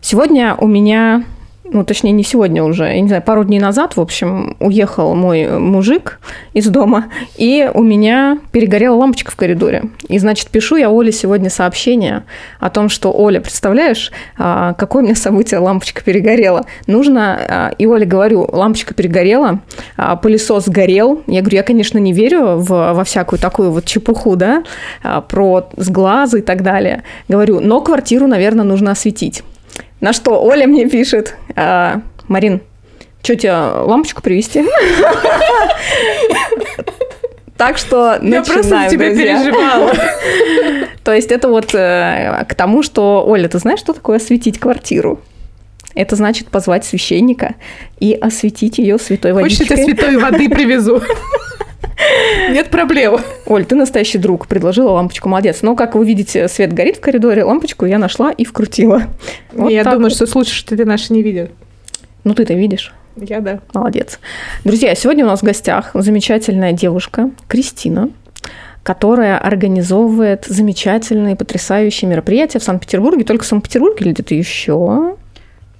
Сегодня у меня ну, точнее, не сегодня уже, я не знаю, пару дней назад, в общем, уехал мой мужик из дома, и у меня перегорела лампочка в коридоре. И, значит, пишу я Оле сегодня сообщение о том, что, Оля, представляешь, а, какое у меня событие, лампочка перегорела. Нужно, а, и Оле говорю, лампочка перегорела, а, пылесос горел. Я говорю, я, конечно, не верю в, во всякую такую вот чепуху, да, про сглазы и так далее. Говорю, но квартиру, наверное, нужно осветить. На что Оля мне пишет, а, Марин, что тебе лампочку привезти? Так что Я просто тебя переживала. То есть это вот э, к тому, что, Оля, ты знаешь, что такое осветить квартиру? Это значит позвать священника и осветить ее святой водичкой. Хочешь, я святой воды привезу? Нет проблем. Оль, ты настоящий друг. Предложила лампочку, молодец. Но, как вы видите, свет горит в коридоре, лампочку я нашла и вкрутила. Вот я думаю, вот. что случай, что ты наши не видел. Ну, ты-то видишь. Я да. Молодец. Друзья, сегодня у нас в гостях замечательная девушка Кристина, которая организовывает замечательные, потрясающие мероприятия в Санкт-Петербурге. Только в Санкт-Петербурге или где-то еще?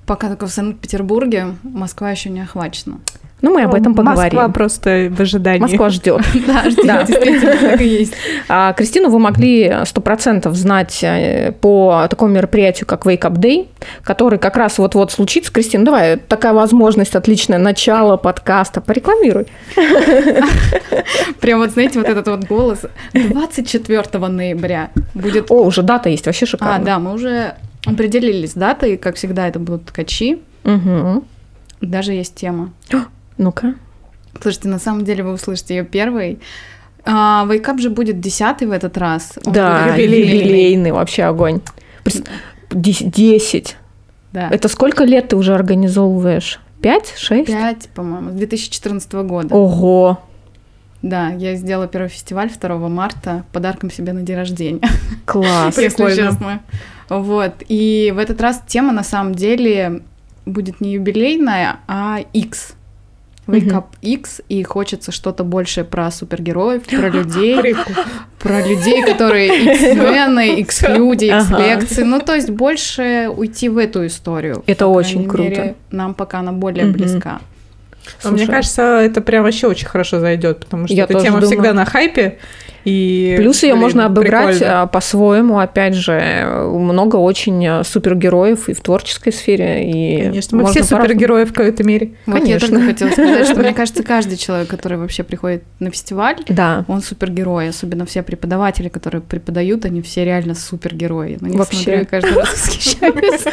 Пока только в Санкт-Петербурге, Москва еще не охвачена. Ну, мы об этом поговорим. Москва просто в ожидании. Москва ждет. Да, ждет, действительно, так и есть. А, Кристину вы могли сто процентов знать э, по такому мероприятию, как Wake Up Day, который как раз вот-вот случится. Кристина, давай, такая возможность, отличное начало подкаста, порекламируй. Прям вот, знаете, вот этот вот голос. 24 ноября будет... О, уже дата есть, вообще шикарно. А, да, мы уже определились датой, как всегда, это будут ткачи. Угу. Даже есть тема. Ну-ка. Слушайте, на самом деле вы услышите ее первой. А, Вейкап же будет десятый в этот раз. Он да, юбилейный. юбилейный вообще огонь. Десять. Да. Это сколько лет ты уже организовываешь? Пять, шесть? Пять, по-моему, с 2014 года. Ого! Да, я сделала первый фестиваль 2 марта подарком себе на день рождения. Класс, если честно. Вот, и в этот раз тема на самом деле будет не юбилейная, а X. Wake Up X, и хочется что-то больше про супергероев, про людей, про людей, которые X-мены, X-люди, X-лекции. Ну, то есть больше уйти в эту историю. Это очень круто. Нам пока она более близка. Слушай, Мне кажется, это прям вообще очень хорошо зайдет, потому что эта тема думаю. всегда на хайпе. И, Плюс ее можно обыграть прикольно. А, по-своему, опять же, много очень а, супергероев и в творческой сфере. И Конечно, мы все супергерои в какой-то мере. Вот Конечно. я только хотела сказать, что мне кажется, каждый человек, который вообще приходит на фестиваль, да. он супергерой. Особенно все преподаватели, которые преподают, они все реально супергерои. На них вообще. смотрю каждый раз восхищаюсь.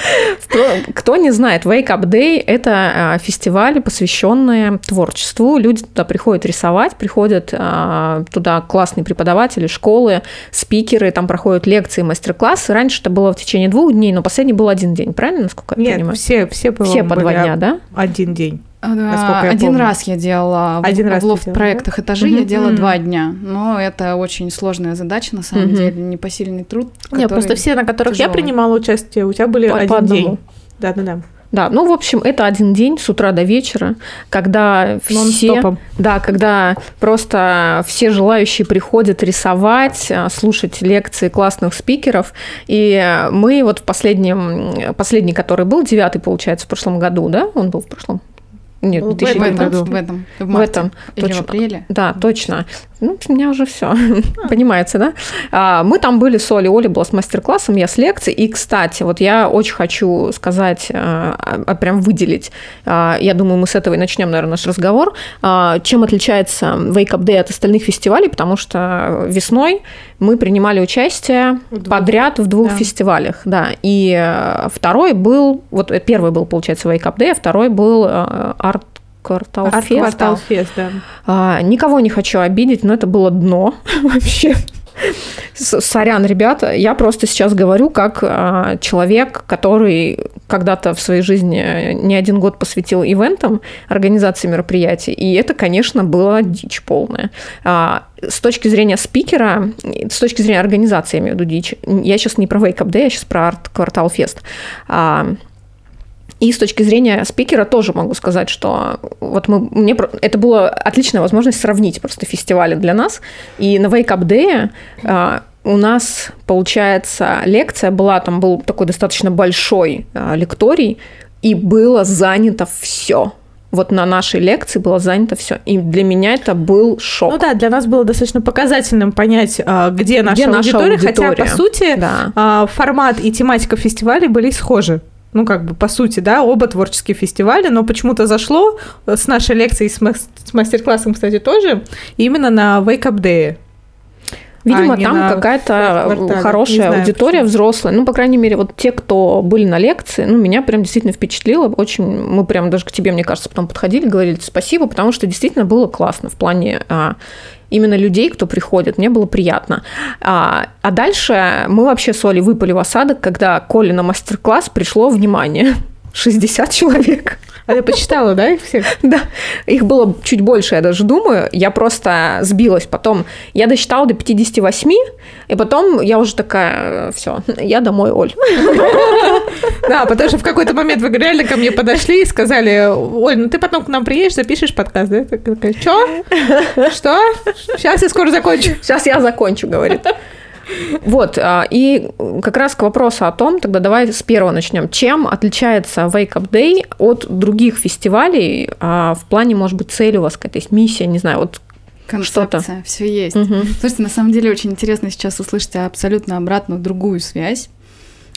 Кто не знает, Wake Up Day – это а, фестиваль, посвященный творчеству. Люди туда приходят рисовать, приходят туда классные преподаватели, преподаватели, школы, спикеры, там проходят лекции, мастер-классы. Раньше это было в течение двух дней, но последний был один день, правильно, насколько я Нет, понимаю? все, все, все по два дня, да? Один день. А, один помню. раз я делала Один в, раз в лофт-проектах да? этажи, угу. я делала угу. два дня. Но это очень сложная задача, на самом угу. деле, непосильный труд. Нет, просто все, на которых тяжелый. я принимала участие, у тебя были по, один по день. Да, да, да. Да, ну, в общем, это один день с утра до вечера, когда все... Да, когда просто все желающие приходят рисовать, а, слушать лекции классных спикеров. И мы вот в последнем, последний, который был, девятый, получается, в прошлом году, да? Он был в прошлом? Нет, в, этом, году. в этом, в, марте, в этом, или точно. в апреле. Да, точно. Ну, у меня уже все понимается, да? А, мы там были с Олей, Оля была с мастер-классом, я с лекцией. И, кстати, вот я очень хочу сказать, а, а, прям выделить, я думаю, мы с этого и начнем, наверное, наш разговор, чем отличается Wake Up Day от остальных фестивалей, потому что весной мы принимали участие в подряд в двух да. фестивалях, да. И э, второй был, вот первый был, получается, Wake Up Day, а второй был э, Art Квартал Фест. Квартал Фест, да. А, никого не хочу обидеть, но это было дно вообще. Сорян, ребята, я просто сейчас говорю как а, человек, который когда-то в своей жизни не один год посвятил ивентам, организации мероприятий, и это, конечно, было дичь полная. А, с точки зрения спикера, с точки зрения организации, я имею в виду дичь, я сейчас не про Wake Up Day, я сейчас про Арт Квартал Фест. А, и с точки зрения спикера тоже могу сказать, что вот мы, мне, это была отличная возможность сравнить просто фестивали для нас. И на Wake Up Day у нас, получается, лекция была, там был такой достаточно большой а, лекторий, и было занято все вот на нашей лекции было занято все. И для меня это был шок. Ну да, для нас было достаточно показательным понять, а, где наша, где аудитория, наша аудитория, хотя, по сути, да. А, формат и тематика фестиваля были схожи. Ну, как бы, по сути, да, оба творческие фестиваля, но почему-то зашло с нашей лекцией, с мастер-классом, кстати, тоже, именно на Wake Up Day. Видимо, а там какая-то хорошая знаю, аудитория почему. взрослая. Ну, по крайней мере, вот те, кто были на лекции, ну, меня прям действительно впечатлило. Очень, мы прям даже к тебе, мне кажется, потом подходили, говорили спасибо, потому что действительно было классно в плане а, именно людей, кто приходит, мне было приятно. А, а дальше мы вообще с Олей выпали в осадок, когда Коле на мастер-класс пришло внимание. 60 человек. А ты почитала, да, их всех? Да, их было чуть больше, я даже думаю. Я просто сбилась. Потом я досчитала до 58, и потом я уже такая, все, я домой, Оль. Да, потому что в какой-то момент вы реально ко мне подошли и сказали, Оль, ну ты потом к нам приедешь, запишешь подкаст, да? такая, что? Что? Сейчас я скоро закончу. Сейчас я закончу, говорит. Вот, а, и как раз к вопросу о том, тогда давай с первого начнем. Чем отличается Wake Up Day от других фестивалей а, в плане, может быть, цели у вас какая-то есть, миссия, не знаю, вот Концепция, все есть. Угу. Слушайте, на самом деле очень интересно сейчас услышать абсолютно обратную другую связь.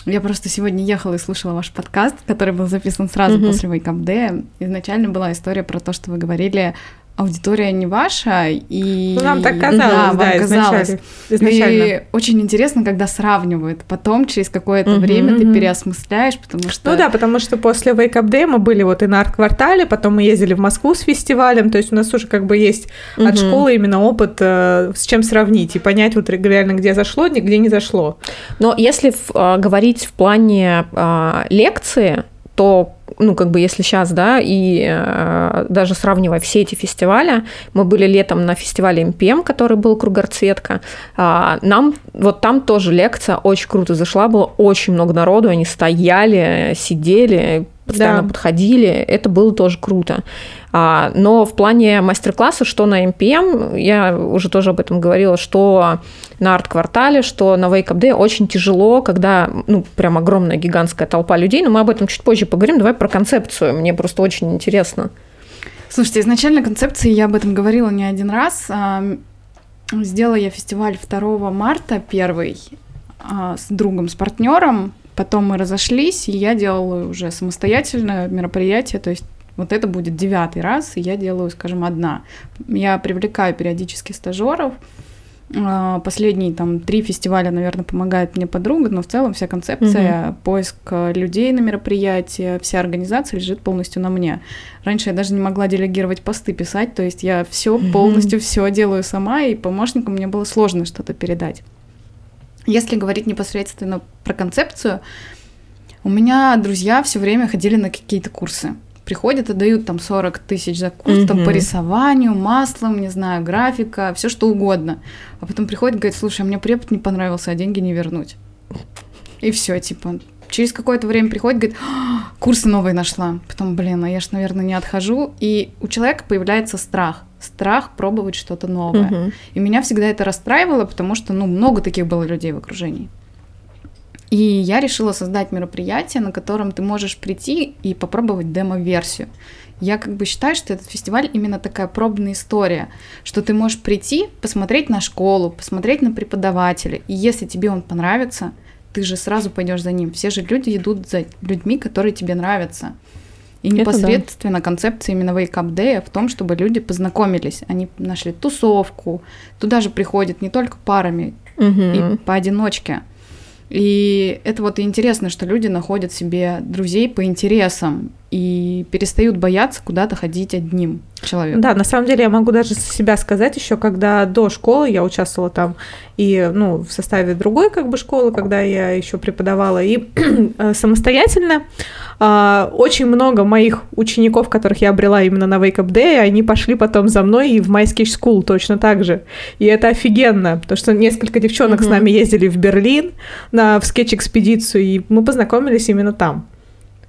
Я просто сегодня ехала и слушала ваш подкаст, который был записан сразу угу. после Wake Up Day. Изначально была история про то, что вы говорили аудитория не ваша, и... Ну, нам так казалось, да, да казалось. изначально. И очень интересно, когда сравнивают. Потом, через какое-то uh-huh, время, uh-huh. ты переосмысляешь, потому что... Ну да, потому что после Wake Up Day мы были вот и на арт-квартале, потом мы ездили в Москву с фестивалем, то есть у нас уже как бы есть uh-huh. от школы именно опыт, э, с чем сравнить, и понять вот реально, где зашло, где не зашло. Но если в, э, говорить в плане э, лекции, то ну, как бы если сейчас, да, и э, даже сравнивая все эти фестивали, мы были летом на фестивале МПМ, который был кругорцветка, э, нам вот там тоже лекция очень круто зашла, было очень много народу, они стояли, сидели, постоянно да. подходили, это было тоже круто. А, но в плане мастер-класса, что на MPM, я уже тоже об этом говорила, что на арт-квартале, что на Wake Up Day очень тяжело, когда, ну, прям огромная гигантская толпа людей, но мы об этом чуть позже поговорим. Давай про концепцию, мне просто очень интересно. Слушайте, изначально концепции, я об этом говорила не один раз. А, сделала я фестиваль 2 марта, первый, а, с другом, с партнером. Потом мы разошлись, и я делала уже самостоятельное мероприятие, то есть вот это будет девятый раз, и я делаю, скажем, одна. Я привлекаю периодически стажеров. А, последние там три фестиваля, наверное, помогает мне подруга, но в целом вся концепция, угу. поиск людей на мероприятие, вся организация лежит полностью на мне. Раньше я даже не могла делегировать посты писать, то есть я все полностью все делаю сама, и помощнику мне было сложно что-то передать. Если говорить непосредственно про концепцию, у меня друзья все время ходили на какие-то курсы приходят и дают там 40 тысяч за курс угу. там, по рисованию, маслом, не знаю, графика, все что угодно. А потом приходит и говорит, слушай, а мне препод не понравился, а деньги не вернуть. И все, типа, через какое-то время приходит, говорит, «А, курсы новые нашла. Потом, блин, а я ж, наверное, не отхожу. И у человека появляется страх. Страх пробовать что-то новое. Угу. И меня всегда это расстраивало, потому что, ну, много таких было людей в окружении. И я решила создать мероприятие, на котором ты можешь прийти и попробовать демо-версию. Я как бы считаю, что этот фестиваль именно такая пробная история, что ты можешь прийти, посмотреть на школу, посмотреть на преподавателя, и если тебе он понравится, ты же сразу пойдешь за ним. Все же люди идут за людьми, которые тебе нравятся. И непосредственно да. концепция именно Wake Up Day в том, чтобы люди познакомились. Они нашли тусовку. Туда же приходят не только парами угу. и поодиночке. И это вот интересно, что люди находят себе друзей по интересам и перестают бояться куда-то ходить одним человеком. Да, на самом деле я могу даже себя сказать еще, когда до школы я участвовала там и ну, в составе другой как бы школы, когда я еще преподавала, и э, самостоятельно э, очень много моих учеников, которых я обрела именно на Wake Up Day, они пошли потом за мной и в Sketch School точно так же. И это офигенно, потому что несколько девчонок mm-hmm. с нами ездили в Берлин на в скетч-экспедицию, и мы познакомились именно там.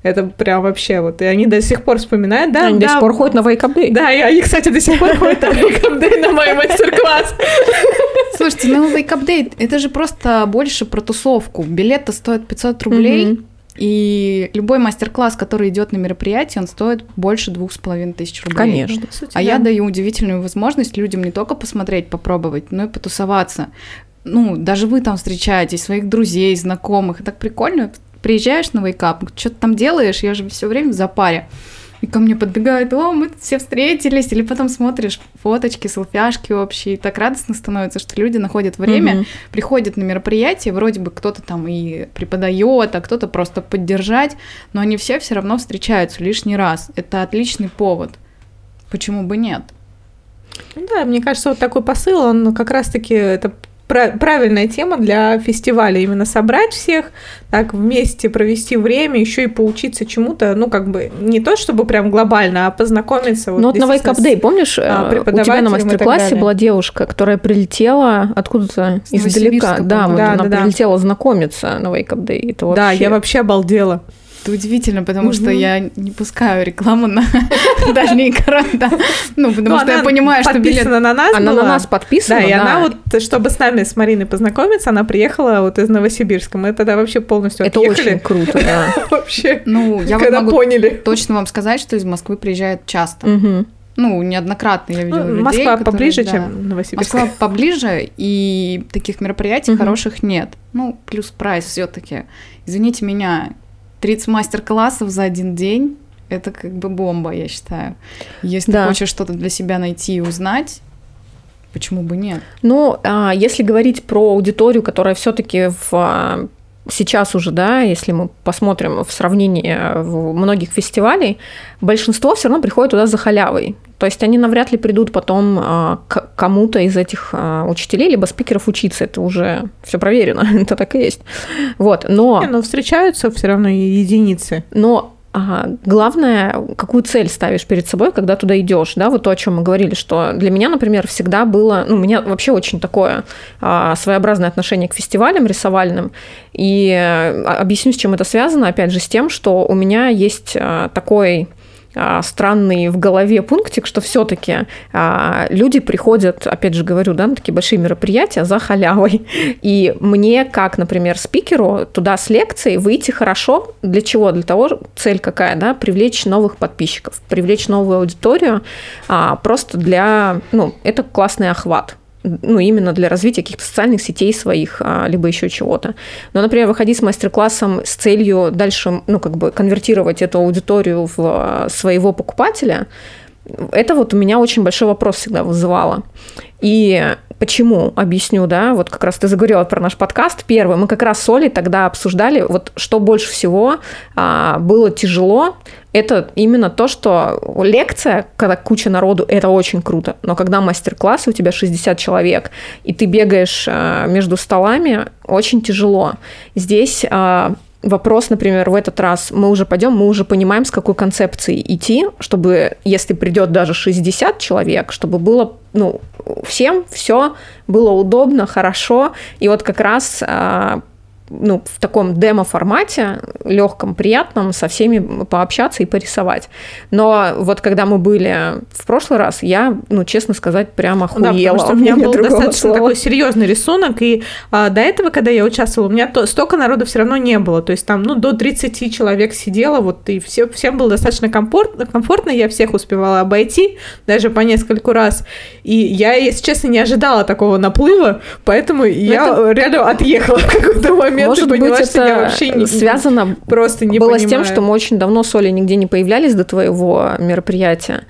Это прям вообще вот. И они до сих пор вспоминают, да? Они да, до сих пор ходят на Wake Up Day. Да, и они, кстати, до сих пор ходят на Wake Up Day на мой мастер-класс. Слушайте, ну Wake Up Day, это же просто больше про тусовку. Билет-то стоит 500 рублей. И любой мастер-класс, который идет на мероприятие, он стоит больше двух с половиной тысяч рублей. Конечно. Сути, А да. я даю удивительную возможность людям не только посмотреть, попробовать, но и потусоваться. Ну, даже вы там встречаетесь, своих друзей, знакомых. И так прикольно. Приезжаешь на вейкап, что ты там делаешь? Я же все время в запаре. И ко мне подбегают, о, мы тут все встретились. Или потом смотришь фоточки, селфяшки общие. И так радостно становится, что люди находят время, Мгм. приходят на мероприятие, вроде бы кто-то там и преподает, а кто-то просто поддержать, но они все все равно встречаются лишний раз. Это отличный повод. Почему бы нет? Ну Да, мне кажется, вот такой посыл, он как раз-таки это правильная тема для фестиваля. Именно собрать всех, так вместе провести время, еще и поучиться чему-то, ну, как бы, не то чтобы прям глобально, а познакомиться. Ну вот на Wake Up Day, помнишь, а, э, у тебя на мастер-классе была девушка, которая прилетела откуда-то издалека. Да, по-моему. вот Да, она да, да. прилетела знакомиться на Wake Up Day. Это Да, вообще- я вообще обалдела. Это удивительно, потому что Мгм. я не пускаю рекламу на дальние города. Ну, потому Ну, что я понимаю, что билет... подписана на нас Она была. на нас подписана, Да, и она вот, чтобы с нами, с Мариной познакомиться, она приехала вот из Новосибирска. Мы тогда вообще полностью Это отъехали. очень круто, да. Вообще, Ну, я вот когда могу поняли. точно вам сказать, что из Москвы приезжают часто. Ну, неоднократно я видела Ну, людей, Москва которые, поближе, да. чем Новосибирск. Москва поближе, и таких мероприятий хороших нет. Ну, плюс прайс все таки Извините меня, 30 мастер-классов за один день — это как бы бомба, я считаю. Если Да. ты хочешь что-то для себя найти и узнать, почему бы нет? Ну, а, если говорить про аудиторию, которая все-таки в а, сейчас уже, да, если мы посмотрим в сравнении э, многих фестивалей, большинство все равно приходит туда за халявой. То есть они навряд ли придут потом а, к кому-то из этих а, учителей либо спикеров учиться. Это уже все проверено, это так и есть. Вот, но... Не, но встречаются все равно единицы. Но а, главное, какую цель ставишь перед собой, когда туда идешь, да, вот то, о чем мы говорили, что для меня, например, всегда было, ну, у меня вообще очень такое а, своеобразное отношение к фестивалям рисовальным, и э, объясню, с чем это связано, опять же, с тем, что у меня есть а, такой а, странный в голове пунктик, что все-таки люди приходят, опять же говорю, да, на такие большие мероприятия за халявой. И мне, как, например, спикеру, туда с лекцией выйти хорошо. Для чего? Для того, цель какая, да, привлечь новых подписчиков, привлечь новую аудиторию, а, просто для, ну, это классный охват ну, именно для развития каких-то социальных сетей своих, а, либо еще чего-то. Но, например, выходить с мастер-классом с целью дальше, ну, как бы конвертировать эту аудиторию в а, своего покупателя, это вот у меня очень большой вопрос всегда вызывало. И почему, объясню, да, вот как раз ты заговорила про наш подкаст первый, мы как раз с Олей тогда обсуждали, вот что больше всего а, было тяжело, это именно то, что лекция, когда куча народу, это очень круто, но когда мастер-класс, у тебя 60 человек, и ты бегаешь а, между столами, очень тяжело. Здесь а, вопрос, например, в этот раз. Мы уже пойдем, мы уже понимаем, с какой концепцией идти, чтобы, если придет даже 60 человек, чтобы было, ну, всем все было удобно, хорошо. И вот как раз а, ну, в таком демо-формате, легком, приятном, со всеми пообщаться и порисовать. Но вот когда мы были в прошлый раз, я, ну, честно сказать, прям охуела. Да, потому что у меня Нет был другого достаточно слова. такой серьезный рисунок, и а, до этого, когда я участвовала, у меня то, столько народу все равно не было, то есть там, ну, до 30 человек сидело, вот, и все, всем было достаточно комфортно, комфортно, я всех успевала обойти, даже по нескольку раз, и я, если честно, не ожидала такого наплыва, поэтому я реально отъехала в какой-то момент Может и поняла, быть, что я вообще не, связано просто не было понимаю. с тем, что мы очень давно с Олей нигде не появлялись до твоего мероприятия.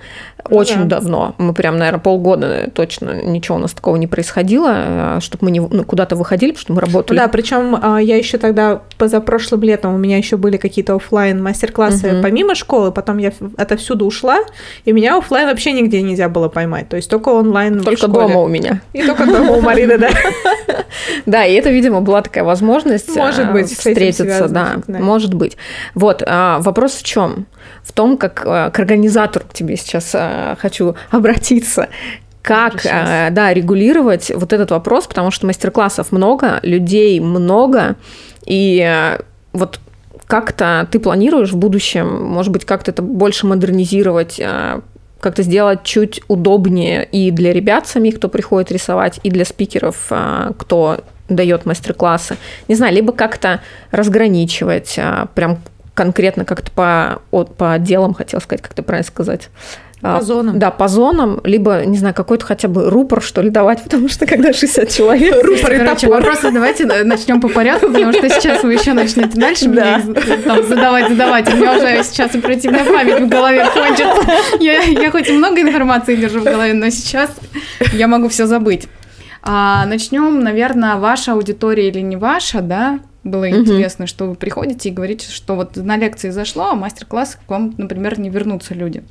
Ну Очень да. давно. Мы прям, наверное, полгода точно ничего у нас такого не происходило, чтобы мы не, ну, куда-то выходили, потому что мы работали. Да, причем я еще тогда позапрошлым летом у меня еще были какие-то оффлайн мастер-классы Мгм. помимо школы, потом я отовсюду ушла, и меня оффлайн вообще нигде нельзя было поймать, то есть только онлайн Только дома у меня. И только дома у Марины, да. Да, и это, видимо, была такая возможность Может а, быть, встретиться, да, может быть. Вот, а, вопрос в чем? В том, как а, к организатору к тебе сейчас а, хочу обратиться. Как, а, да, регулировать вот этот вопрос, потому что мастер-классов много, людей много, и вот как-то ты планируешь в будущем, может быть, как-то это больше модернизировать, как-то сделать чуть удобнее и для ребят самих, кто приходит рисовать, и для спикеров, кто дает мастер-классы. Не знаю, либо как-то разграничивать, прям конкретно как-то по, от, по отделам, хотел сказать, как то правильно сказать. А, по зонам. Да, по зонам, либо, не знаю, какой-то хотя бы рупор, что ли, давать, потому что когда 60 человек... Рупор и Короче, вопросы давайте начнем по порядку, потому что сейчас вы еще начнете дальше да. мне там, задавать, задавать. У меня уже сейчас оперативная память в голове кончится. Я, я хоть и много информации держу в голове, но сейчас я могу все забыть. А, начнем, наверное, ваша аудитория или не ваша, да? Было угу. интересно, что вы приходите и говорите, что вот на лекции зашло, а мастер-класс к вам, например, не вернутся люди.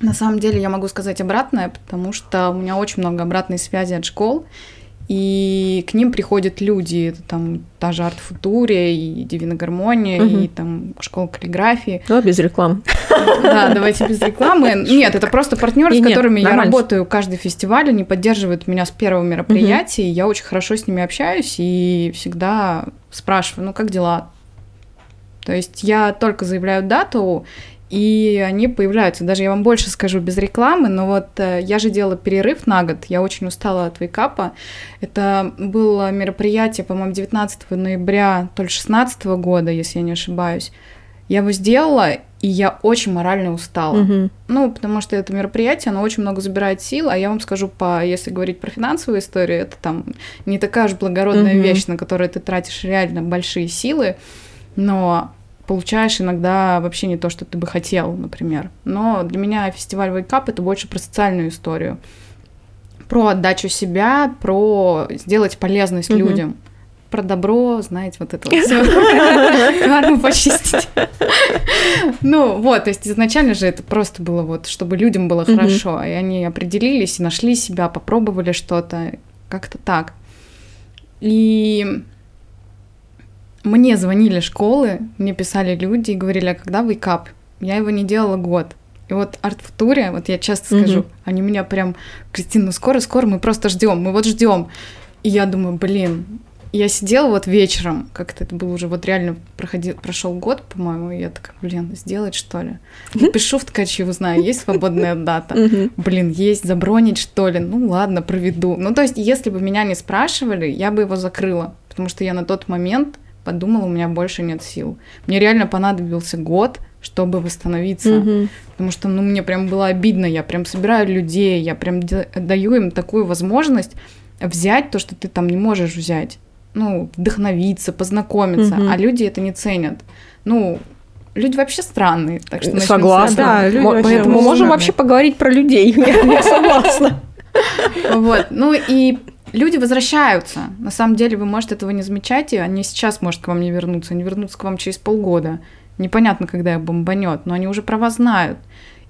На самом деле я могу сказать обратное, потому что у меня очень много обратной связи от школ, и к ним приходят люди, это там та же арт-футурия, и Дивина Гармония, угу. и там школа каллиграфии. Ну, без рекламы. Да, давайте без рекламы. Нет, это просто партнеры, с которыми я работаю каждый фестиваль, они поддерживают меня с первого мероприятия, я очень хорошо с ними общаюсь, и всегда спрашиваю, ну, как дела? То есть я только заявляю дату, и они появляются. Даже я вам больше скажу без рекламы, но вот э, я же делала перерыв на год, я очень устала от вейкапа. Это было мероприятие, по-моему, 19 ноября, то ли 16 года, если я не ошибаюсь. Я его сделала, и я очень морально устала. Угу. Ну, потому что это мероприятие, оно очень много забирает сил, а я вам скажу, по, если говорить про финансовую историю, это там не такая уж благородная угу. вещь, на которую ты тратишь реально большие силы, но получаешь иногда вообще не то, что ты бы хотел, например. Но для меня фестиваль Wake Up это больше про социальную историю. Про отдачу себя, про сделать полезность mm-hmm. людям. Про добро, знаете, вот это вот все. Карму почистить. Ну, вот, то есть изначально же это просто было вот, чтобы людям было хорошо, и они определились и нашли себя, попробовали что-то, как-то так. И мне звонили школы, мне писали люди и говорили, а когда вейкап? Я его не делала год. И вот арт-футуре, вот я часто скажу, mm-hmm. они меня прям, Кристина, ну скоро-скоро мы просто ждем, мы вот ждем. И я думаю, блин, я сидела вот вечером, как-то это было уже вот реально проходил, прошел год, по-моему, и я такая, блин, сделать что ли? Пишу в ткачи, знаю, есть свободная дата? Блин, есть, забронить что ли? Ну ладно, проведу. Ну то есть, если бы меня не спрашивали, я бы его закрыла, потому что я на тот момент подумала, у меня больше нет сил. Мне реально понадобился год, чтобы восстановиться, угу. потому что, ну, мне прям было обидно, я прям собираю людей, я прям даю им такую возможность взять то, что ты там не можешь взять, ну, вдохновиться, познакомиться, угу. а люди это не ценят. Ну, люди вообще странные, так что согласна. Да, люди Поэтому можем странные. вообще поговорить про людей. Я согласна. Вот, ну и люди возвращаются. На самом деле вы, может, этого не замечать, и они сейчас, может, к вам не вернутся. Они вернутся к вам через полгода. Непонятно, когда их бомбанет, но они уже про вас знают.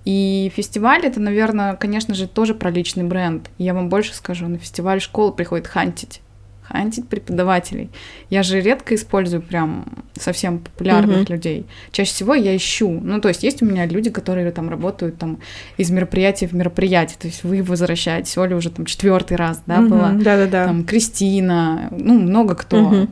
И фестиваль это, наверное, конечно же, тоже про личный бренд. я вам больше скажу, на фестиваль школа приходит хантить хантить преподавателей. Я же редко использую прям совсем популярных uh-huh. людей. Чаще всего я ищу. Ну, то есть есть у меня люди, которые там работают там из мероприятия в мероприятие. То есть вы возвращаетесь, Оля уже там четвертый раз, да, uh-huh. была. Да-да-да. Там Кристина, ну, много кто. Uh-huh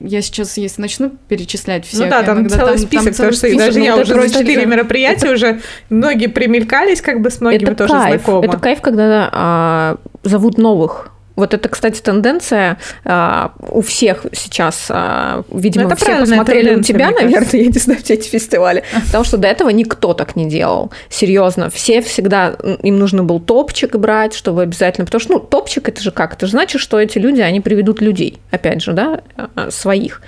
я сейчас, если начну перечислять все, ну да, там целый там, список, там целый потому что список, даже я уже за четыре мероприятия это... уже многие примелькались, как бы с многими это тоже кайф. знакомы. Это кайф, когда а, зовут новых вот это, кстати, тенденция а, у всех сейчас, а, видимо, ну, это все посмотрели у тебя, наверное, я не знаю, все эти фестивали, потому что до этого никто так не делал. Серьезно, все всегда, им нужно был топчик брать, чтобы обязательно, потому что, ну, топчик это же как? Это же значит, что эти люди, они приведут людей, опять же, да, а, своих.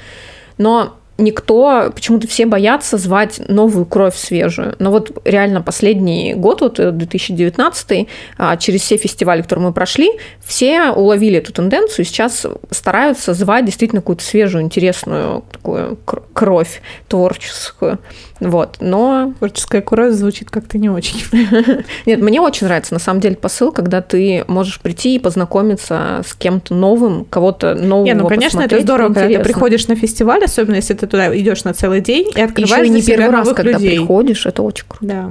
Но никто, почему-то все боятся звать новую кровь свежую. Но вот реально последний год, вот 2019, э, а, через все фестивали, которые мы прошли, все уловили эту тенденцию и сейчас стараются звать действительно какую-то свежую, интересную такую кровь творческую. Вот, но... Творческая кровь звучит как-то не очень. Нет, мне очень нравится, на самом деле, посыл, когда ты можешь прийти и познакомиться с кем-то новым, кого-то нового Не, ну, конечно, это здорово, когда ты приходишь на фестиваль, особенно если ты туда идешь на целый день и открываешь Еще и не первый раз, когда приходишь, это очень круто. Да.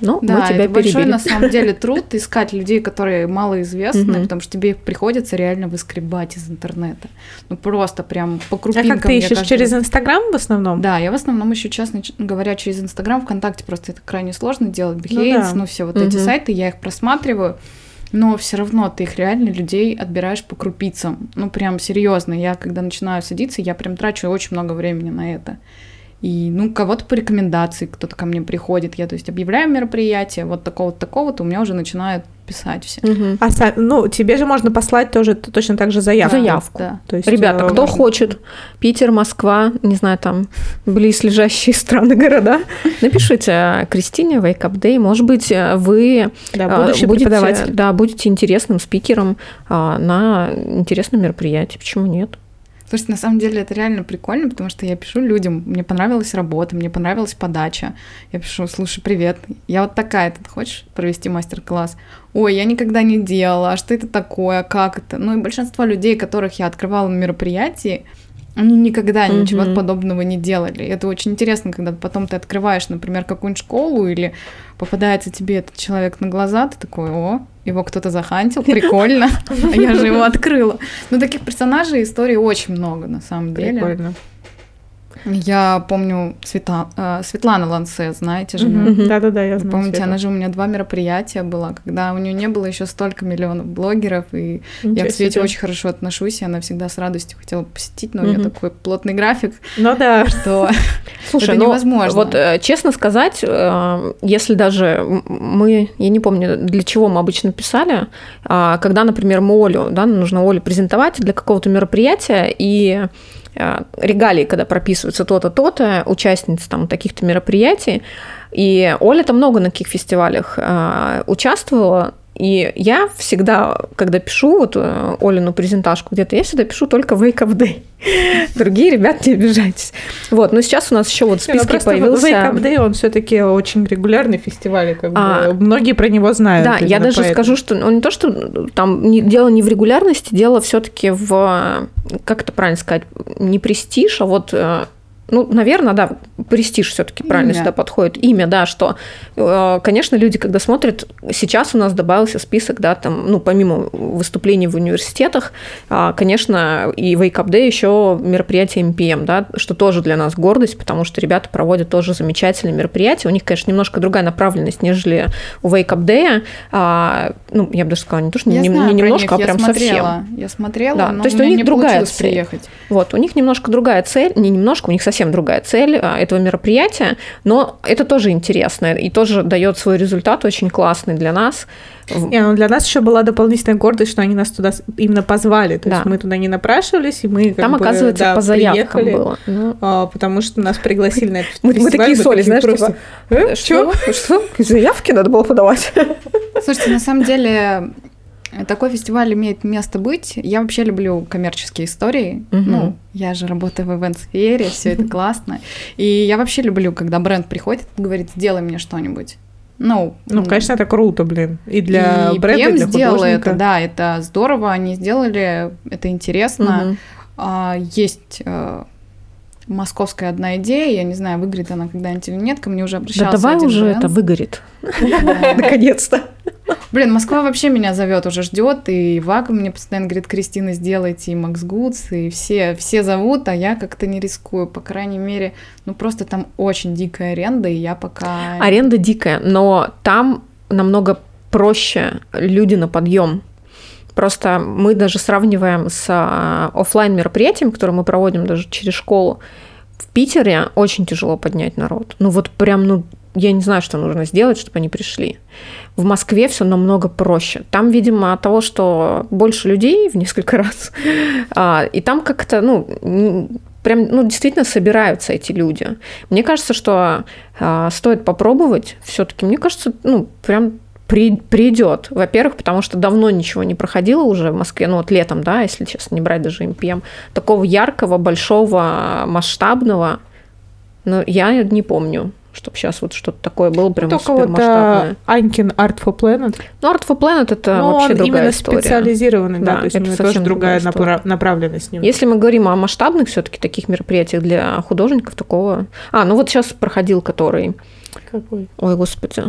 Но Да, мы тебя это большой перебили. на самом деле труд искать людей, которые малоизвестны, потому что тебе их приходится реально выскребать из интернета. Ну просто прям по А крупинкам. как ты ищешь каждый через Инстаграм в основном? Да, я в основном ищу, честно говоря, через Инстаграм, ВКонтакте просто это крайне сложно делать, Ну Behance, да. ну, все вот эти сайты, я их просматриваю, но все равно ты их реально людей отбираешь по крупицам. Ну, прям серьезно. Я когда начинаю садиться, я прям трачу очень много времени на это. И, ну, кого-то по рекомендации кто-то ко мне приходит. Я, то есть, объявляю мероприятие, вот такого-то, такого-то, у меня уже начинают писать все. Мгм. А са- ну, тебе же можно послать тоже точно так же заявку. Заявку. Да. То есть, Ребята, э, кто можно- хочет, Питер, Москва, не знаю, там, близлежащие страны, города, напишите э, Кристине Wake Up Day. Может быть, э, вы Да, будущий будете, да, будете интересным спикером а, на интересном мероприятии. Почему нет? Слушайте, на самом деле это реально прикольно, потому что я пишу людям, мне понравилась работа, мне понравилась подача. Я пишу, слушай, привет, я вот такая, ты хочешь провести мастер-класс? Ой, я никогда не делала, а что это такое, как это? Ну и большинство людей, которых я открывала на мероприятии, они никогда Мгм. ничего подобного не делали. Это очень интересно, когда потом ты открываешь, например, какую-нибудь школу или попадается тебе этот человек на глаза, ты такой, о, его кто-то захантил, прикольно, а я же его открыла. Ну, таких персонажей истории очень много, на самом деле. Прикольно. Я помню Света- э, Светлана Лансе, знаете же. Да-да-да, я знаю. Помните, Свету. она же у меня два мероприятия была, когда у нее не было еще столько миллионов блогеров, и я к Свете себе. очень хорошо отношусь, и она всегда с радостью хотела посетить, но у нее такой плотный график, Ну да. что Слушай, Это ну, невозможно. Вот э, честно сказать, э, если даже мы, я не помню, для чего мы обычно писали, а, когда, например, мы Олю, да, нужно Олю презентовать для какого-то мероприятия, и регалии, когда прописываются то-то, то-то, участницы там таких-то мероприятий, и Оля там много на каких фестивалях э, участвовала, и я всегда, когда пишу вот э, Олину презентажку где-то, я всегда пишу только Wake Up Day. Другие ребят, не обижайтесь. Вот, но сейчас у нас еще вот в Не, ну списке появился... Wake Up Day, он все-таки очень регулярный фестиваль, как А. бы многие про него знают. Да, я даже поэтому. скажу, что он не то, что там не, дело не в регулярности, дело все-таки в, как это правильно сказать, не престиж, а вот э, ну, наверное, да, престиж все-таки правильно Имя. сюда подходит. Имя, да, что, э, конечно, люди, когда смотрят, сейчас у нас добавился список, да, там, ну, помимо выступлений в университетах, а, конечно, и Wake Up Day еще мероприятие MPM, да, что тоже для нас гордость, потому что ребята проводят тоже замечательные мероприятия. У них, конечно, немножко другая направленность, нежели у Wake Up Day. А, ну, я бы даже сказала, не то, что я не, знаю не немножко, них, а я прям смотрела, совсем. Я смотрела, Да, но то есть у у них не другая цель. приехать. Вот, у них немножко другая цель, не немножко, у них совсем другая цель а, этого мероприятия, но это тоже интересно и тоже дает свой результат очень классный для нас. Не, ну для нас еще была дополнительная гордость, что они нас туда именно позвали. То есть Да. мы туда не напрашивались, и мы как Там, бы, оказывается, да, по заявкам приехали, было. Ну, а, потому что нас пригласили на этот Мы- мы такие соли, знаешь, просто, типа, «Э, что? Что? Заявки надо было подавать. Слушайте, на самом деле такой фестиваль имеет место быть. Я вообще люблю коммерческие истории. Мгм. Ну, я же работаю в ивент-сфере, все это классно. И я вообще люблю, когда бренд приходит и говорит, сделай мне что-нибудь. Ну, Ну, конечно, это круто, блин. И для и бренда, и для художника. это, да, это здорово, они сделали, это интересно. А, есть э, московская одна идея, я не знаю, выиграет она когда-нибудь или нет, ко мне уже Да обращался давай один уже бренд. это выгорит. Да. Наконец-то. Блин, Москва вообще меня зовет, уже ждет, и Вака мне постоянно говорит, Кристина, сделайте, и Макс Гудс, и все, все зовут, а я как-то не рискую, по крайней мере, ну просто там очень дикая аренда, и я пока... Аренда дикая, но там намного проще люди на подъем. Просто мы даже сравниваем с а, оффлайн мероприятиями, которые мы проводим даже через школу. В Питере очень тяжело поднять народ. Ну вот прям, ну я не знаю, что нужно сделать, чтобы они пришли. В Москве все намного проще. Там, видимо, от того, что больше людей в несколько раз, а, и там как-то, ну, прям, ну, действительно собираются эти люди. Мне кажется, что а, стоит попробовать все-таки. Мне кажется, ну, прям при, придет. Во-первых, потому что давно ничего не проходило уже в Москве, ну вот летом, да, если честно, не брать даже МПМ, такого яркого, большого, масштабного, но я не помню, чтобы сейчас вот что-то такое было прям Только супер вот а, Анькин Art for Planet. Ну, Art for Planet это но вообще он другая именно история. специализированный, да, Да, то есть у это него совсем тоже другая история. направленность. немного. Если мы говорим о масштабных все-таки таких мероприятиях для художников, такого... А, ну вот сейчас проходил который... Какой? Ой, господи.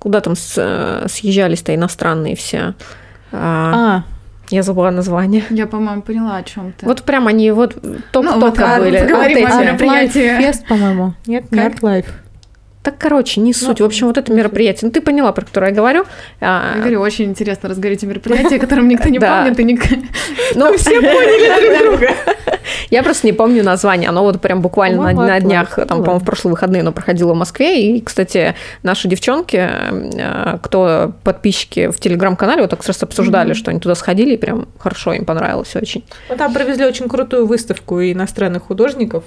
куда там с- э, съезжались-то иностранные все. А, А, я забыла название. Я, по-моему, поняла, о чем ты. Вот прям они вот топ-тока Ну, вот, а, были. поговорим Вот о эти. мероприятии. Фест, по-моему. Нет, не Как? Art Life. Так, короче, не суть. В общем, вот это мероприятие. Ну, ты поняла, про которое я говорю. А, Я говорю, очень интересно разговорить о мероприятии, о котором никто не помнит и ник- Ну, все поняли друг друга. Я просто не помню название. Оно вот прям буквально на, днях, там, Ну по-моему, в прошлые выходные оно проходило в Москве. И, кстати, наши девчонки, э, кто подписчики в телеграм-канале, вот так раз обсуждали, что они туда сходили, и прям хорошо им понравилось очень. Ну, там провезли очень крутую выставку иностранных художников,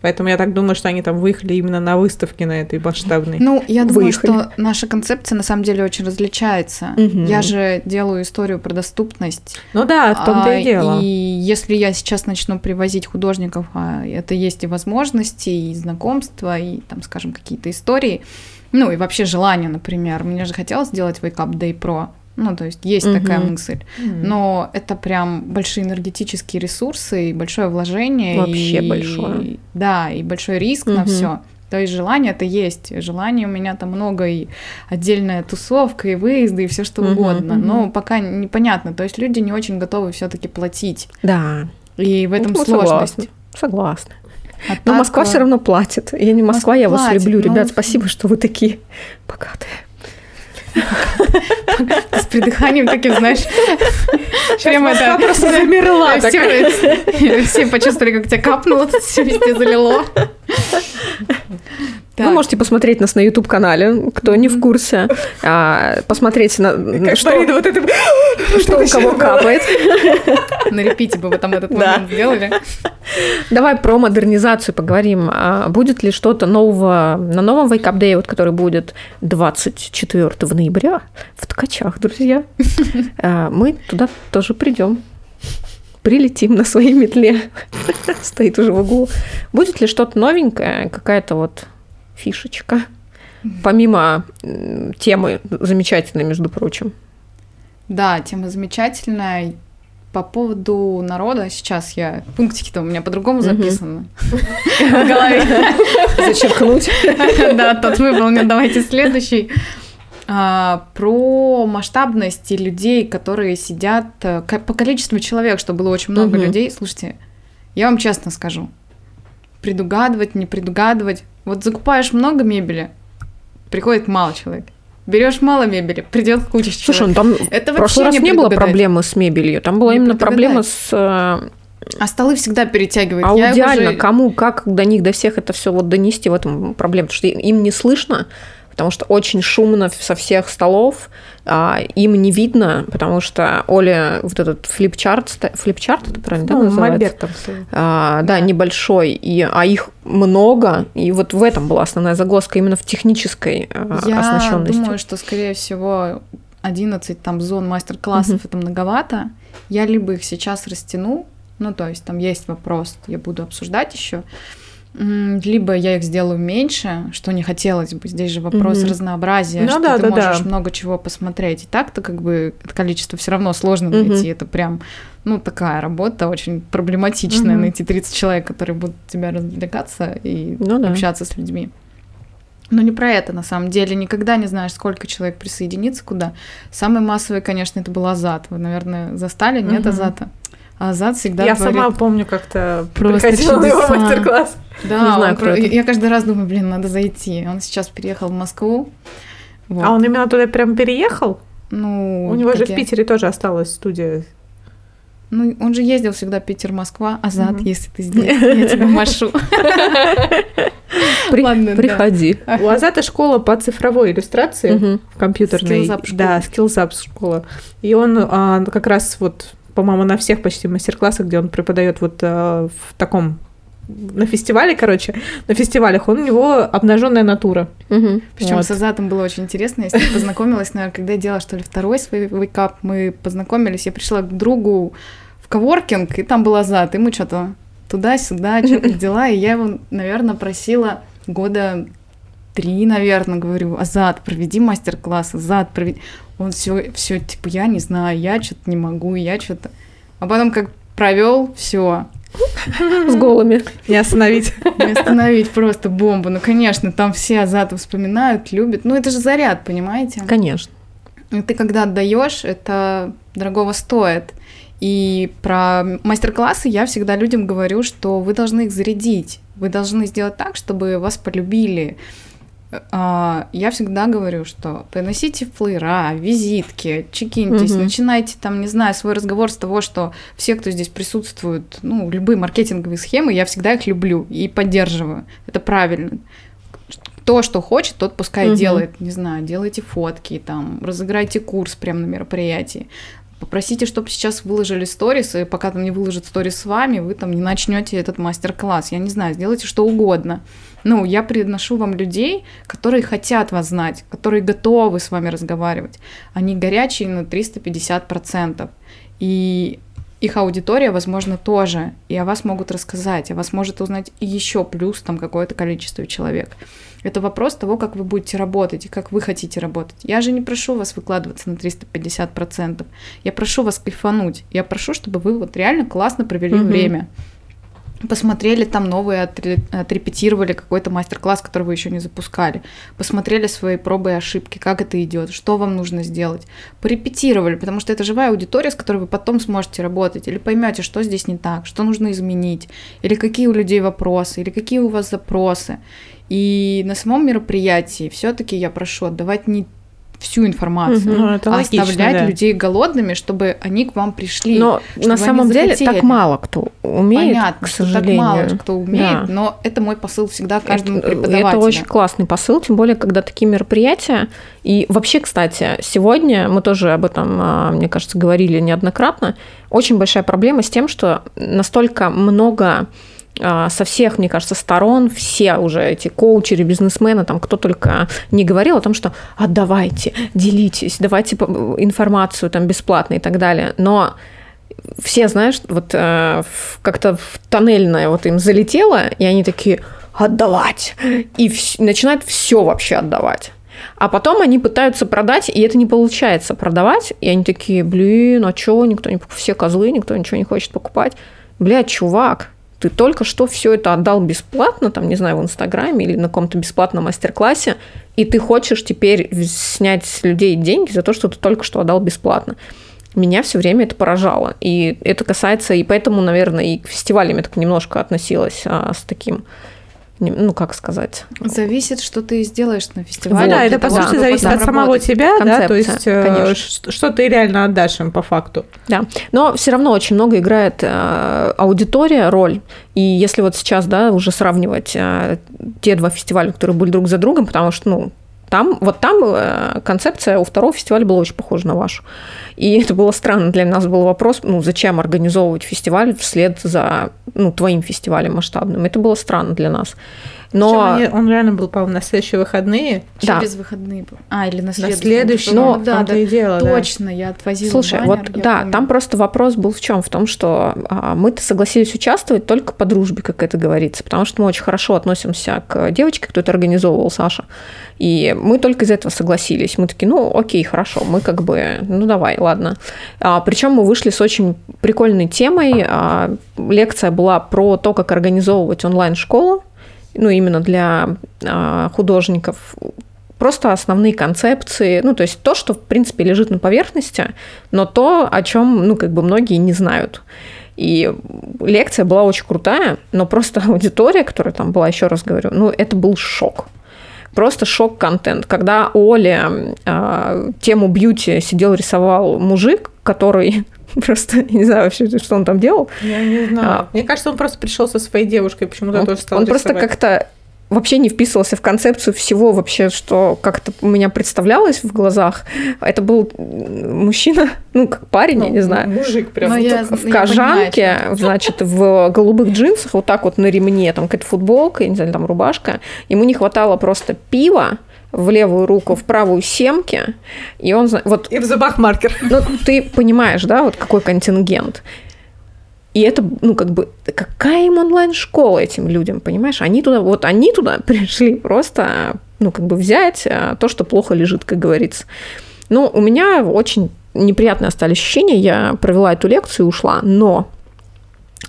поэтому я так думаю, что они там выехали именно на выставке на этой масштабной. Ну, я думаю, Выехали. что наша концепция на самом деле очень различается. Мгм. Я же делаю историю про доступность. Ну да, в том-то А, и дело. И если я сейчас начну привозить художников, а это есть и возможности, и знакомства, и там, скажем, какие-то истории, ну и вообще желание, например. Мне же хотелось сделать Wake Up Day Pro. Ну, то есть есть Мгм. такая мысль. М. Но это прям большие энергетические ресурсы и большое вложение. Вообще и- большое. Да, и большой риск на Мгм. все. То есть желание это есть. Желание у меня там много, и отдельная тусовка, и выезды, и все что Мгм, угодно. мгм. Но пока непонятно. То есть люди не очень готовы все-таки платить. Да. И в этом Ну, сложность. Согласна. Согласна. А Но Москва все равно платит. Я не Москва, я вас платит, люблю. ну, Ребят, спасибо, что вы такие богатые. С придыханием таким, знаешь, прям это... просто замерла Все, все почувствовали, как тебя капнуло, тут все везде залило. Вы Так. можете посмотреть нас на YouTube-канале, кто не в курсе. А, посмотреть, на, Как что, Марина вот это... что у кого капает. На репите бы вы там этот Да. момент сделали. Давай про модернизацию поговорим. А будет ли что-то нового на новом Wake Up Day, вот, который будет 24 ноября в Ткачах, друзья? А, Мы туда тоже придем. Прилетим на своей метле. Стоит уже в углу. Будет ли что-то новенькое, какая-то вот фишечка? Помимо темы замечательной, между прочим. Да, тема замечательная. По поводу народа, сейчас я... Пунктики-то у меня по-другому записаны в голове. Зачеркнуть. Да, тот выполнен, давайте следующий. А, Про масштабность и людей, которые сидят э, по количеству человек, что было очень много людей. Слушайте, я вам честно скажу, предугадывать, не предугадывать. Вот закупаешь много мебели, приходит мало человек. Берешь мало мебели, придет куча человек. Слушай, ну там Это в прошлый раз вообще не было проблемы с мебелью. Там была Не именно проблема с э, А столы всегда перетягивают. Я их аудиально. уже- Кому, как до них, до всех это все вот донести в этом проблема. Потому что им не слышно, потому что очень шумно со всех столов, а, им не видно, потому что Оля вот этот флипчарт, флипчарт, это правильно да, Ну, называется? мольберт там. А, да, Да. небольшой, и, а их много, и вот в этом была основная загвоздка, именно в технической а, Я оснащенности. думаю, что, скорее всего, 11 там зон мастер-классов Мгм. это многовато. Я либо их сейчас растяну, ну, то есть там есть вопрос, я буду обсуждать еще. Либо я их сделаю меньше, что не хотелось бы. Здесь же вопрос Мгм. разнообразия, Ну что да, ты да, можешь да. много чего посмотреть. И так-то как бы это количество все равно сложно Мгм. найти. Это прям, ну, такая работа очень проблематичная, Мгм. найти 30 человек, которые будут тебя развлекаться и Ну да. общаться с людьми. Но не про это на самом деле. Никогда не знаешь, сколько человек присоединится куда. Самый массовый, конечно, это был Азат. Вы, наверное, застали? Нет. Азата? Азат всегда Я творит- сама помню, как-то Просто приходила его мастер-класс. Да, Не знаю, про-. Я каждый раз думаю, блин, надо зайти. Он сейчас переехал в Москву. Вот. А он именно туда прям переехал? Ну, У него же как в я- Питере тоже осталась студия. Ну, он же ездил всегда Питер-Москва. Азат, Мгм. если ты здесь, я тебя машу. При- Ладно, да. Приходи. У Азата школа по цифровой иллюстрации. Мгм. компьютерной. Skills Up школа. Да, Skills Up школа. И он а, как раз вот, по-моему, на всех почти мастер-классах, где он преподает вот а, в таком на фестивале, короче, на фестивалях, он у него обнаженная натура. Мгм. Причем Вот. с Азатом было очень интересно. Я с ним познакомилась, наверное, когда я делала, что ли, второй свой вейкап. Мы познакомились, я пришла к другу в коворкинг, и там был Азат, и мы что-то туда-сюда, что как дела, и я его, наверное, просила года три, наверное, говорю, Азат, проведи мастер-класс, Азат, проведи. Он все, все, типа, я не знаю, я что-то не могу, я что-то. А потом как провел, все, с голыми. Не остановить. Не остановить просто бомбу. Ну, конечно, там все Азата вспоминают, любят. Ну, это же заряд, понимаете? Конечно. И ты когда отдаешь, это дорогого стоит. И про мастер-классы я всегда людям говорю, что вы должны их зарядить. Вы должны сделать так, чтобы вас полюбили. А, я всегда говорю, что приносите флеера, визитки, чекиньтесь, Мгм. начинайте там, не знаю, свой разговор с того, что все, кто здесь присутствует, ну, любые маркетинговые схемы, я всегда их люблю и поддерживаю. Это правильно. То, что хочет, тот пускай Мгм. делает. Не знаю, делайте фотки, там, разыграйте курс прямо на мероприятии. Попросите, чтобы сейчас выложили сторис, и пока там не выложат сторис с вами, вы там не начнете этот мастер-класс. Я не знаю, сделайте что угодно. Ну, я приношу вам людей, которые хотят вас знать, которые готовы с вами разговаривать. Они горячие на 350%. И их аудитория, возможно, тоже. И о вас могут рассказать, о вас может узнать еще плюс там какое-то количество человек. Это вопрос того, как вы будете работать и как вы хотите работать. Я же не прошу вас выкладываться на 350%. Я прошу вас кайфануть. Я прошу, чтобы вы вот реально классно провели Мгм. время. Посмотрели там новые, отре- отрепетировали какой-то мастер-класс, который вы еще не запускали. Посмотрели свои пробы и ошибки, как это идет, что вам нужно сделать. Порепетировали, потому что это живая аудитория, с которой вы потом сможете работать. Или поймете, что здесь не так, что нужно изменить, или какие у людей вопросы, или какие у вас запросы. И на самом мероприятии все-таки я прошу отдавать не всю информацию, это а логично, оставлять да. людей голодными, чтобы они к вам пришли. Но на самом деле захотели. так мало кто умеет, Понятно, к сожалению. так мало кто умеет, Да. но это мой посыл всегда каждому это, преподавателю. это очень классный посыл, тем более, когда такие мероприятия. И вообще, кстати, сегодня мы тоже об этом, а, мне кажется, говорили неоднократно. Очень большая проблема с тем, что настолько много со всех, мне кажется, сторон, все уже эти коучеры, бизнесмены, там кто только не говорил о том, что отдавайте, делитесь, давайте информацию там бесплатно и так далее. Но все, знаешь, вот э, в- как-то в тоннельное вот им залетело, и они такие отдавать. И вс- начинают все вообще отдавать. А потом они пытаются продать, и это не получается продавать. И они такие, блин, а чё, никто не все козлы, никто ничего не хочет покупать. Блядь, чувак, ты только что все это отдал бесплатно, там, не знаю, в Инстаграме или на каком-то бесплатном мастер-классе, и ты хочешь теперь снять с людей деньги за то, что ты только что отдал бесплатно. Меня все время это поражало. И это касается, и поэтому, наверное, и к фестивалям я так немножко относилась а, с таким, ну, как сказать, Зависит, что ты сделаешь на фестивале. да, это по сути зависит от самого тебя, да, то есть э, конечно. что ты реально отдашь им по факту. Да, но все равно очень много играет э, аудитория роль. И если вот сейчас, да, уже сравнивать э, те два фестиваля, которые были друг за другом, потому что, ну, там, вот там э, концепция у второго фестиваля была очень похожа на вашу. И это было странно. Для нас был вопрос, ну, зачем организовывать фестиваль вслед за, ну, твоим фестивалем масштабным. Это было странно для нас. Но... Причём они- он реально был, по-моему, на следующие выходные. Да. Через выходные. был. А, или на На следующий. следующий, Ну, ну, да, да, и дело, да. точно, я отвозила Слушай, баннер, вот да, помню. там просто вопрос был в чем? В том, что а, мы-то согласились участвовать только по дружбе, как это говорится, потому что мы очень хорошо относимся к девочке, кто это организовывал, Саша. И мы только из этого согласились. Мы такие, ну, окей, хорошо, мы как бы, ну, давай, ладно. А, причем мы вышли с очень прикольной темой. А, лекция была про то, как организовывать онлайн-школу, ну, именно для а, художников, просто основные концепции, ну, то есть то, что, в принципе, лежит на поверхности, но то, о чем, ну, как бы многие не знают. И лекция была очень крутая, но просто аудитория, которая там была, еще раз говорю, ну, это был шок. Просто шок-контент. Когда у Оли э, тему бьюти сидел, рисовал мужик, который просто, не знаю вообще, что он там делал, Я не знаю. А. Мне кажется, он просто пришел со своей девушкой, почему-то он, тоже стал он просто рисовать. как-то вообще не вписывался в концепцию всего вообще, что как-то у меня представлялось в глазах. Это был мужчина, ну, как парень, я Ну, не знаю, Мужик прям. Ну, вот я- в я кожанке, понимаю, значит, в голубых джинсах, вот так вот на ремне, там какая-то футболка, я не знаю, там рубашка. Ему не хватало просто пива в левую руку, в правую семки, и он, вот И в зубах маркер. ну, ты понимаешь, да, вот какой контингент. И это, ну, как бы, какая им онлайн-школа этим людям, понимаешь? Они туда, вот они туда пришли просто, ну, как бы взять а, то, что плохо лежит, как говорится. Ну, у меня очень неприятные остались ощущения. Я провела эту лекцию и ушла, но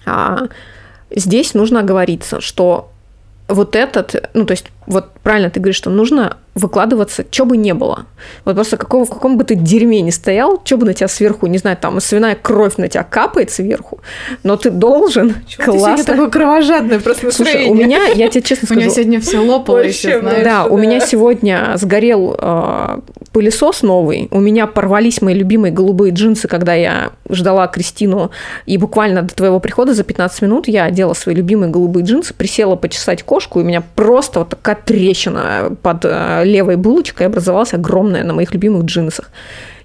а, здесь нужно оговориться, что вот этот, ну, то есть, вот правильно ты говоришь, что нужно выкладываться, что бы не было. Вот просто какого, в каком бы ты дерьме ни стоял, что бы на тебя сверху, не знаю, там свиная кровь на тебя капает сверху, но ты должен Чего классно... Ты такое кровожадное просто настроение. Слушай, у меня, я тебе честно скажу... У меня сегодня все лопало еще, знаешь. Да, у меня сегодня сгорел э, пылесос новый, у меня порвались мои любимые голубые джинсы, когда я ждала Кристину, и буквально до твоего прихода за 15 минут я одела свои любимые голубые джинсы, присела почесать кошку, и у меня просто вот такая трещина под э, левой булочкой образовалась огромная на моих любимых джинсах.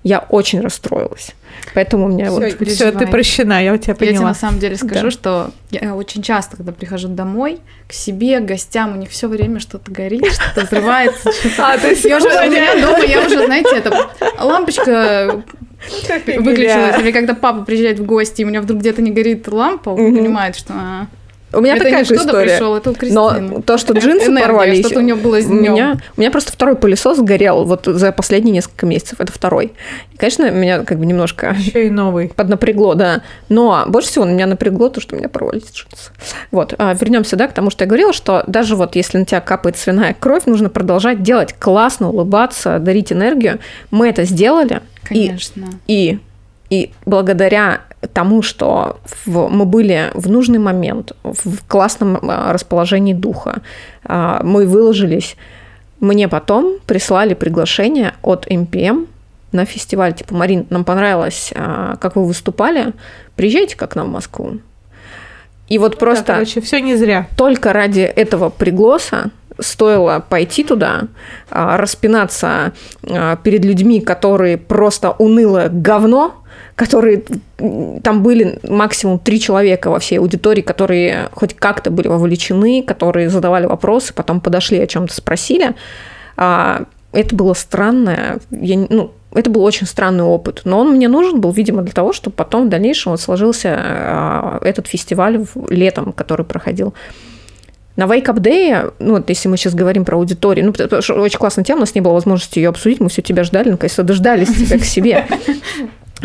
Я очень расстроилась. Поэтому у меня всё, вот... Все, ты прощена, я у тебя поняла. Я тебе на самом деле скажу, да. что я очень часто, когда прихожу домой, к себе, к гостям, у них все время что-то горит, что-то взрывается. А, то есть я уже, у меня дома, я уже, знаете, это лампочка выключилась. Или когда папа приезжает в гости, и у меня вдруг где-то не горит лампа, он понимает, что а, у меня это такая же история. Пришел, это у Но то, что джинсы Энергия, порвались, что у него было с у меня, у меня просто второй пылесос сгорел вот за последние несколько месяцев. Это второй. И, конечно, меня как бы немножко еще и новый поднапрягло, да. Но больше всего меня напрягло то, что у меня порвались джинсы. Вот. А вернемся, да, к тому, что я говорила, что даже вот если на тебя капает свиная кровь, нужно продолжать делать классно, улыбаться, дарить энергию. Мы это сделали. Конечно. И, и и благодаря тому, что в, мы были в нужный момент, в классном а, расположении духа, а, мы выложились, мне потом прислали приглашение от MPM на фестиваль. Типа, Марин, нам понравилось, а, как вы выступали, приезжайте как нам в Москву. И вот просто... Да, короче, все не зря. Только ради этого пригласа стоило пойти туда, распинаться перед людьми, которые просто унылое говно, которые там были максимум три человека во всей аудитории, которые хоть как-то были вовлечены, которые задавали вопросы, потом подошли о чем-то спросили. А, это было странное, я, ну, это был очень странный опыт, но он мне нужен был, видимо, для того, чтобы потом в дальнейшем вот сложился а, этот фестиваль летом, который проходил. На Wake Up Day, ну, вот если мы сейчас говорим про аудиторию, ну, потому что очень классная тема, у нас не было возможности ее обсудить, мы все тебя ждали, наконец-то дождались тебя к себе.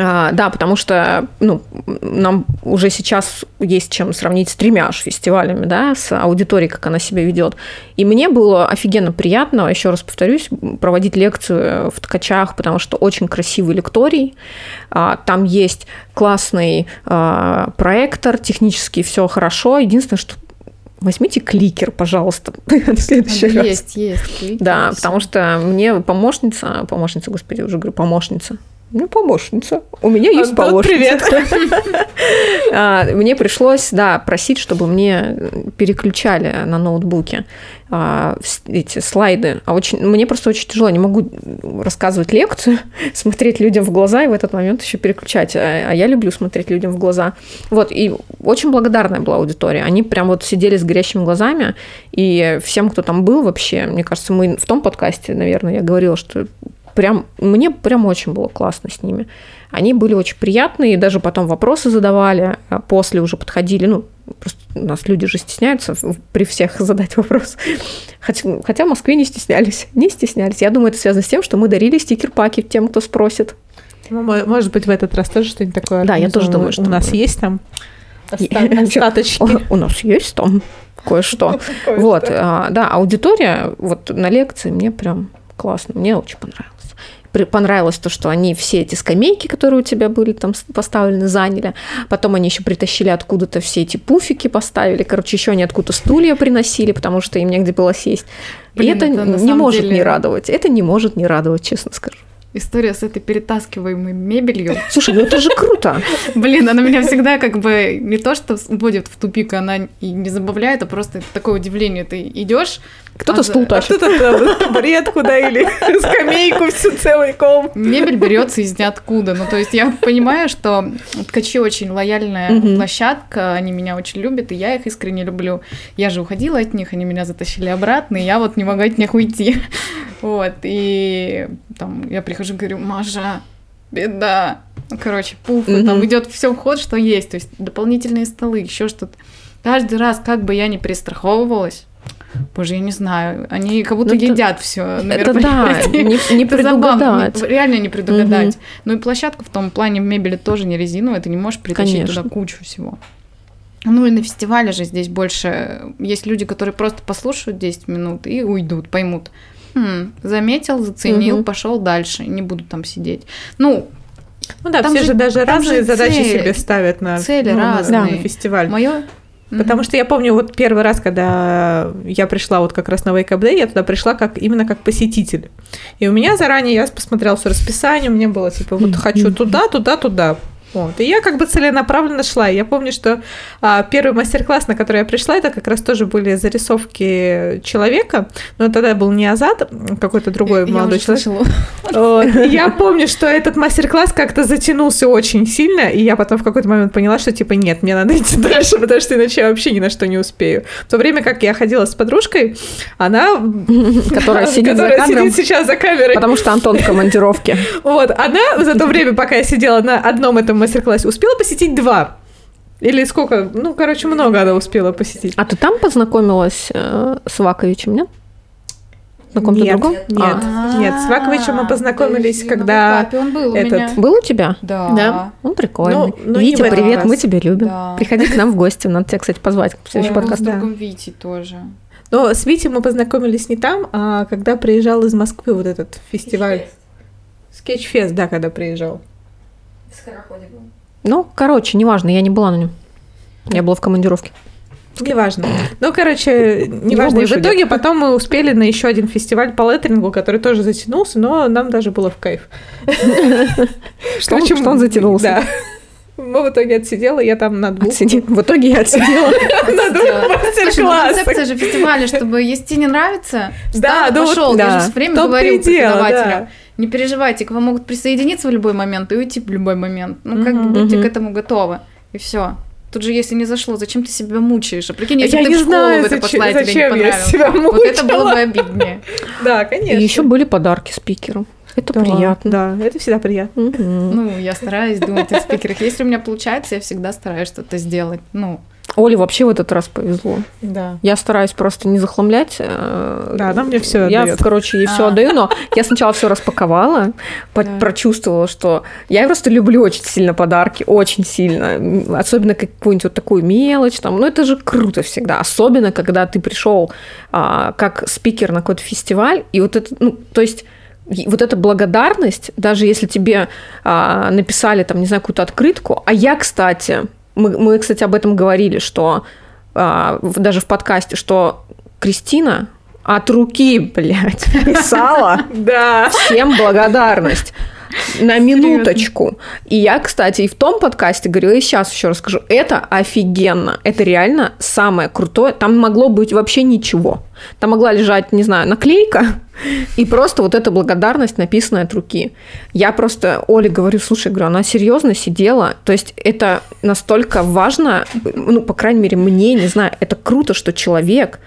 А, да, потому что ну, нам уже сейчас есть чем сравнить с тремя аж фестивалями, да, с аудиторией, как она себя ведет. И мне было офигенно приятно, еще раз повторюсь, проводить лекцию в ткачах, потому что очень красивый лекторий. А, там есть классный а, проектор, технически все хорошо. Единственное, что Возьмите кликер, пожалуйста, в следующий есть, раз. Есть, есть. Кликер, да, потому что мне помощница, помощница, господи, уже говорю, помощница, ну, помощница. У меня есть Антон, помощница. Привет. А, мне пришлось, да, просить, чтобы мне переключали на ноутбуке а, эти слайды. А очень, мне просто очень тяжело. Не могу рассказывать лекцию, смотреть людям в глаза и в этот момент еще переключать. А, а я люблю смотреть людям в глаза. Вот, и очень благодарная была аудитория. Они прям вот сидели с горящими глазами, и всем, кто там был вообще, мне кажется, мы в том подкасте, наверное, я говорила, что прям, мне прям очень было классно с ними. Они были очень приятные, и даже потом вопросы задавали, а после уже подходили, ну, просто у нас люди же стесняются при всех задать вопрос. Хотя, хотя в Москве не стеснялись, не стеснялись. Я думаю, это связано с тем, что мы дарили стикер-паки тем, кто спросит. Ну, может быть, в этот раз тоже что-нибудь такое. Да, я тоже думаю, что у нас есть там остаточки. У нас есть там кое-что. Вот, а, да, аудитория вот на лекции мне прям классно, мне очень понравилось понравилось то, что они все эти скамейки, которые у тебя были там поставлены, заняли. Потом они еще притащили откуда-то все эти пуфики, поставили. Короче, еще они откуда-то стулья приносили, потому что им негде было сесть. Блин, И это, это не может деле... не радовать. Это не может не радовать, честно скажу история с этой перетаскиваемой мебелью. Слушай, ну это же круто. Блин, она меня всегда как бы не то что вводит в тупик, она и не забавляет, а просто такое удивление. Ты идешь, кто-то а стул тащит. А кто-то табуретку, да, или скамейку всю целый ком. Мебель берется из ниоткуда. Ну, то есть я понимаю, что ткачи очень лояльная площадка, они меня очень любят, и я их искренне люблю. Я же уходила от них, они меня затащили обратно, и я вот не могу от них уйти. Вот, и там я прихожу и говорю, Маша, беда. Ну, короче, пуф, угу. там идет все в ход, что есть, то есть дополнительные столы, еще что-то. Каждый раз, как бы я ни перестраховывалась, Боже, я не знаю. Они как будто ну, едят все. Это да, не, не предугадать. Забавно, реально не предугадать. Угу. Ну и площадка в том плане мебели тоже не резиновая, ты не можешь притащить Конечно. туда кучу всего. Ну и на фестивале же здесь больше есть люди, которые просто послушают 10 минут и уйдут, поймут. Хм, заметил, заценил, Мгм. пошел дальше, не буду там сидеть. Ну, Ну да, Там все же- же даже разные же задачи себе ставят на, цели ну, на- разные. на фестиваль. мое. Потому что я помню, вот первый раз, когда я пришла вот как раз на Wake Up Day, я туда пришла как именно как посетитель. И у меня заранее, я посмотрела все расписание, у меня было типа, вот хочу туда, туда, туда. Вот. И я как бы целенаправленно шла. Я помню, что а, первый мастер-класс, на который я пришла, это как раз тоже были зарисовки человека. Но тогда был не Азат, какой-то другой Я молодой человек. Вот. Я помню, что этот мастер-класс как-то затянулся очень сильно, и я потом в какой-то момент поняла, что типа нет, мне надо идти дальше, потому что иначе я вообще ни на что не успею. В то время как я ходила с подружкой, она... Которая сидит за кадром. сейчас за камерой. Потому что Антон в командировке. Вот, она за то время, пока я сидела на одном этом мастер-классе, успела посетить два. Или сколько? Ну, короче, много она успела посетить. А ты там познакомилась э, с Ваковичем, нет? На каком-то Нет, другом? нет. А, Нет, с Ваковичем мы А, познакомились, на когда он был у этот- меня. был у тебя? Да. Да. Он прикольный. Ну, ну, Витя, привет, раз. мы тебя любим. Да. Приходи к нам в гости, надо тебя, кстати, позвать в Ой, следующий был подкаст. с Да. другом Витей тоже. Но с Витей мы познакомились не там, а когда приезжал из Москвы вот этот фестиваль. Скетчфест, да, когда приезжал. Ну, короче, неважно, я не была на нем. Я была в командировке. Неважно. Ну, короче, неважно. И в итоге потом мы успели на еще один фестиваль по леттерингу, который тоже затянулся, но нам даже было в кайф. Что он- Короче, что он затянулся? Да. Мы в итоге отсидела, я там на двух. Отсиди. В итоге я отсидела. На двух ну мастер-классах. концепция же фестиваля, чтобы если тебе не нравится, Да, пошел. Я же все время В том-то и. Не переживайте, к вам могут присоединиться в любой момент и уйти в любой момент. Ну, как бы будьте к этому готовы. И все. Тут же, если не зашло, зачем ты себя мучаешь? А прикинь, Я если ты не в школу знаю, это зачем- пошла, и тебе не зачем я понравилось. себя Вот это было мучила. бы обиднее. Да, И конечно. еще были подарки спикеру. Это Да, приятно. Да, это всегда приятно. Ну, я стараюсь думать о спикерах. Если у меня получается, я всегда стараюсь что-то сделать. Ну, Оле вообще в этот раз повезло. Да. Я стараюсь просто не захламлять. э, Да, она мне всё Я, отдаёт. короче, ей все А. отдаю, но я сначала все распаковала, Да. прочувствовала, что я просто люблю очень сильно подарки, очень сильно. Особенно какую-нибудь вот такую мелочь. Там. Ну, это же круто всегда. Особенно, когда ты пришел а, как спикер на какой-то фестиваль, и вот это, ну, то есть вот эта благодарность, даже если тебе а, написали там, не знаю, какую-то открытку, а я, кстати, мы, мы кстати, об этом говорили, что а, даже в подкасте, что Кристина от руки, блядь, писала Да. всем благодарность. На минуточку. И я, кстати, и в том подкасте говорила, и сейчас еще расскажу. Это офигенно. Это реально самое крутое. Там могло быть вообще ничего. Там могла лежать, не знаю, наклейка и просто вот эта благодарность, написанная от руки. Я просто Оле говорю, слушай, говорю, она серьезно сидела. То есть это настолько важно, ну, по крайней мере, мне, не знаю, это круто, что человек,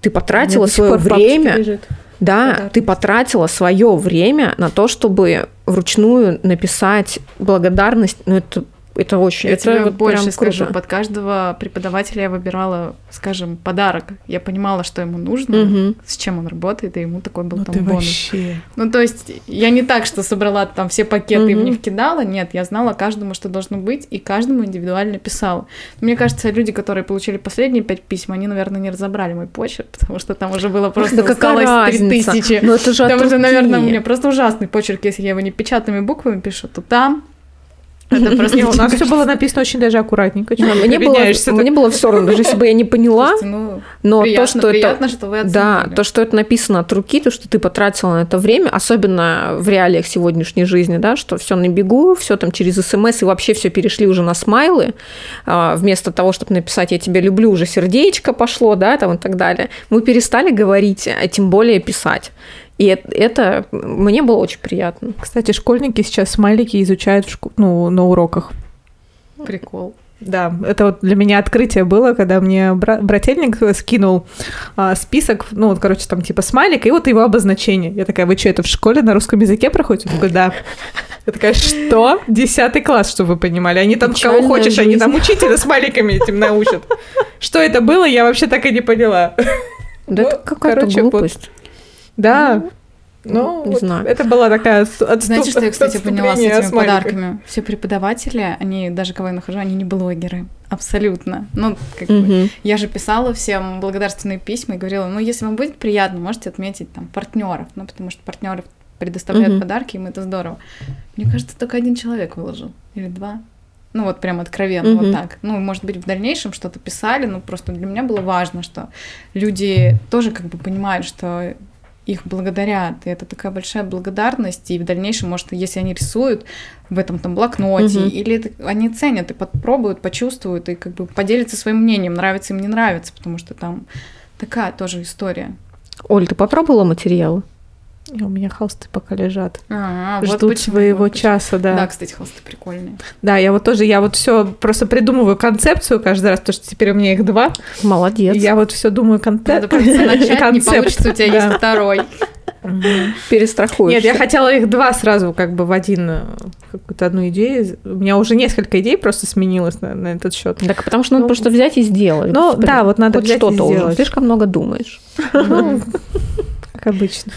ты потратила свое время, лежит. Да, Подарок. ты потратила свое время на то, чтобы вручную написать благодарность. Ну, это, это очень... я это тебе вот больше прям скажу. круто. Под каждого преподавателя я выбирала, скажем, подарок. Я понимала, что ему нужно, Мгм. с чем он работает, и ему такой был Ну там ты бонус. вообще. Ну, то есть, я не так, что собрала там все пакеты и в Мгм. них кидала. Нет, я знала каждому, что должно быть, и каждому индивидуально писала. Мне кажется, люди, которые получили последние пять писем, они, наверное, не разобрали мой почерк, потому что там уже было просто Да какая усталость три тысячи. Ну, это же Там уже, наверное, у меня просто ужасный почерк, если я его не печатными буквами пишу, то там это просто... Не, у нас все было написано очень даже аккуратненько. Да, Мне было, мне было все равно, даже если бы я не поняла, Слушайте, ну, но приятно, то, что приятно, это... что вы Да, то, что это написано от руки, то, что ты потратила на это время, особенно в реалиях сегодняшней жизни, да, что все на бегу, все там через смс, и вообще все перешли уже на смайлы, а, вместо того, чтобы написать «я тебя люблю», уже сердечко пошло, да, там и так далее. Мы перестали говорить, а тем более писать. И это, мне было очень приятно. Кстати, школьники сейчас смайлики изучают в шку- ну, на уроках. Прикол. Да, это вот для меня открытие было, когда мне бра- брательник скинул а, список, ну вот, короче, там типа смайлик, и вот его обозначение. Я такая, вы что, это в школе на русском языке проходите? Он такой, да. Я такая, что? Десятый класс, чтобы вы понимали. Они там кого Печальная хочешь, они жизнь. там учителя смайликами этим научат. Что это было, я вообще так и не поняла. Да Ну, это какая-то короче, вот. Да. Ну, не вот знаю. это была такая отступ... Знаете, что я, кстати, поняла с этими смайликами. подарками? Все преподаватели, они, даже кого я нахожу, они не блогеры. абсолютно. Ну, как бы, Мгм. я же писала всем благодарственные письма и говорила, ну, если вам будет приятно, можете отметить там партнеров, ну, потому что партнеры предоставляют Мгм. подарки, им это здорово. Мне кажется, только один человек выложил или два. Ну, вот прям откровенно, Мгм. вот так. Ну, может быть, в дальнейшем что-то писали, но просто для меня было важно, что люди тоже как бы понимают, что их благодарят, и это такая большая благодарность, и в дальнейшем, может, если они рисуют в этом там блокноте, Мгм. или это они ценят и попробуют, почувствуют, и как бы поделятся своим мнением, нравится им, не нравится, потому что там такая тоже история. Оль, ты попробовала материалы? И у меня холсты пока лежат. А, вот Ждут почему, своего вот почему. часа, да. Да, кстати, холсты прикольные. Да, я вот тоже, я вот все просто придумываю концепцию каждый раз, потому что теперь у меня их два. Молодец. И я вот все думаю концепт. Надо просто начать, не концепт, получится, у тебя да. есть второй. Перестрахуешься. Нет, я хотела их два сразу как бы в один, э, какую-то одну идею. У меня уже несколько идей просто сменилось на, на этот счет. Так потому что надо Ну, просто взять и сделать. ну, да, вот надо Хоть взять и что-то уже. сделать. Слишком много думаешь. Ну, как обычно.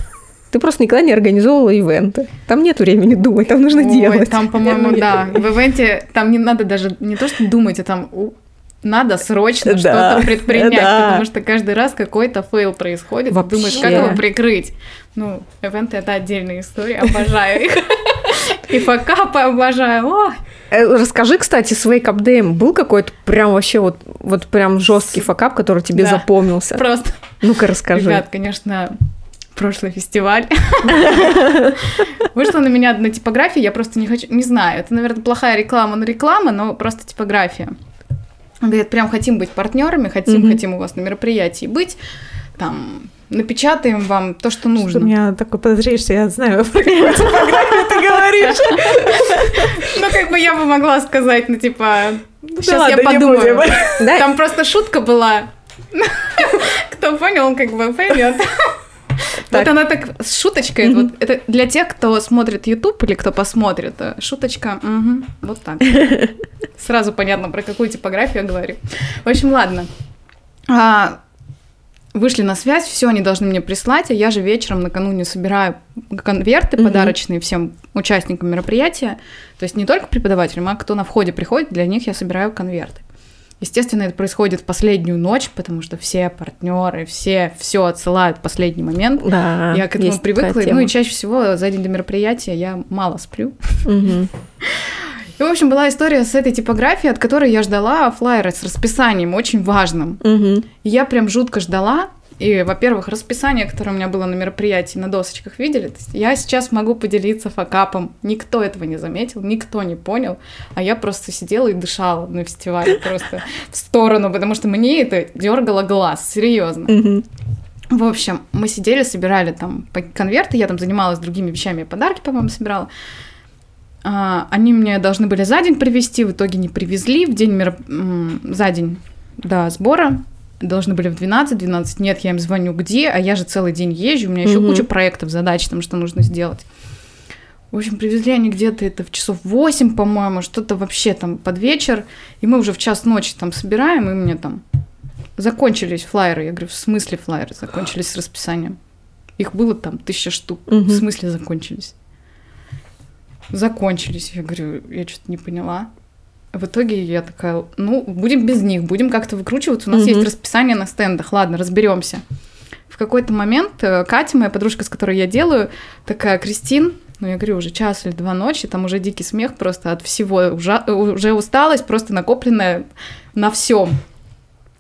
Ты просто никогда не организовывала ивенты. Там нет времени думать, там нужно Ой, делать. Там, по-моему, да. В ивенте там не надо даже не то, что думать, а там надо срочно Да, что-то предпринять, да. потому что каждый раз какой-то fail происходит. Вообще. думаешь, как его прикрыть. Ну, ивенты это отдельная история, обожаю их. И факапы обожаю. Ой, Э, Расскажи, кстати, с Wake Up Day был какой-то прям вообще вот, вот прям жесткий факап, который тебе Да. запомнился? Просто, Ну-ка, расскажи. ребят, конечно, прошлый фестиваль. Вышла на меня одна типография, я просто не хочу, не знаю, это, наверное, плохая реклама на реклама, но просто типография. Говорят, прям хотим быть партнерами, хотим, хотим у вас на мероприятии быть, там, напечатаем вам то, что Что у нужно. меня такое подозрение, что я знаю, про какую типографию ты говоришь. Ну, как бы я бы могла сказать, ну, типа, Ну сейчас ладно, я подумаю. Там просто шутка была. Кто понял, он как бы поймет. Вот она так с шуточкой. Вот это для тех, кто смотрит YouTube или кто посмотрит. э, Шуточка. вот так. Сразу понятно, про какую типографию я говорю. В общем, ладно. А, вышли на связь, все, они должны мне прислать, а я же вечером накануне собираю конверты Мгм. подарочные всем участникам мероприятия. То есть не только преподавателям, а кто на входе приходит, для них я собираю конверты. Естественно, это происходит в последнюю ночь, потому что все партнеры, все все отсылают в последний момент. да, я к этому привыкла, ну и чаще всего за день до мероприятия я мало сплю. Мгм. И, в общем, была история с этой типографией, от которой я ждала флайеры с расписанием, очень важным. Мгм. И я прям жутко ждала. И, во-первых, расписание, которое у меня было на мероприятии, на досочках видели. То есть я сейчас могу поделиться факапом. Никто этого не заметил, никто не понял. А я просто сидела и дышала на фестивале просто в сторону, потому что мне это дергало глаз, серьезно. В общем, мы сидели, собирали там конверты, я там занималась другими вещами, подарки, по-моему, собирала. А, они мне должны были за день привезти, в итоге не привезли, в день мероп- м, за день до сбора должны были в 12, 12 нет, я им звоню, где, а я же целый день езжу, у меня еще куча проектов, задач там, что нужно сделать. В общем, привезли они где-то это в часов 8, по-моему, что-то вообще там под вечер, и мы уже в час ночи там собираем, и мне там закончились флайеры. Я говорю, в смысле флайеры закончились с расписанием? Их было там тысяча штук. Мгм. В смысле закончились? Закончились. Я говорю, я что-то не поняла. В итоге я такая, ну, будем без них, будем как-то выкручиваться. У нас Мгм. есть расписание на стендах, ладно, разберемся. В какой-то момент э, Катя, моя подружка, с которой я делаю, такая, Кристин, ну, я говорю, уже час или два ночи, там уже дикий смех просто от всего, ужа- уже усталость просто накопленная на всем.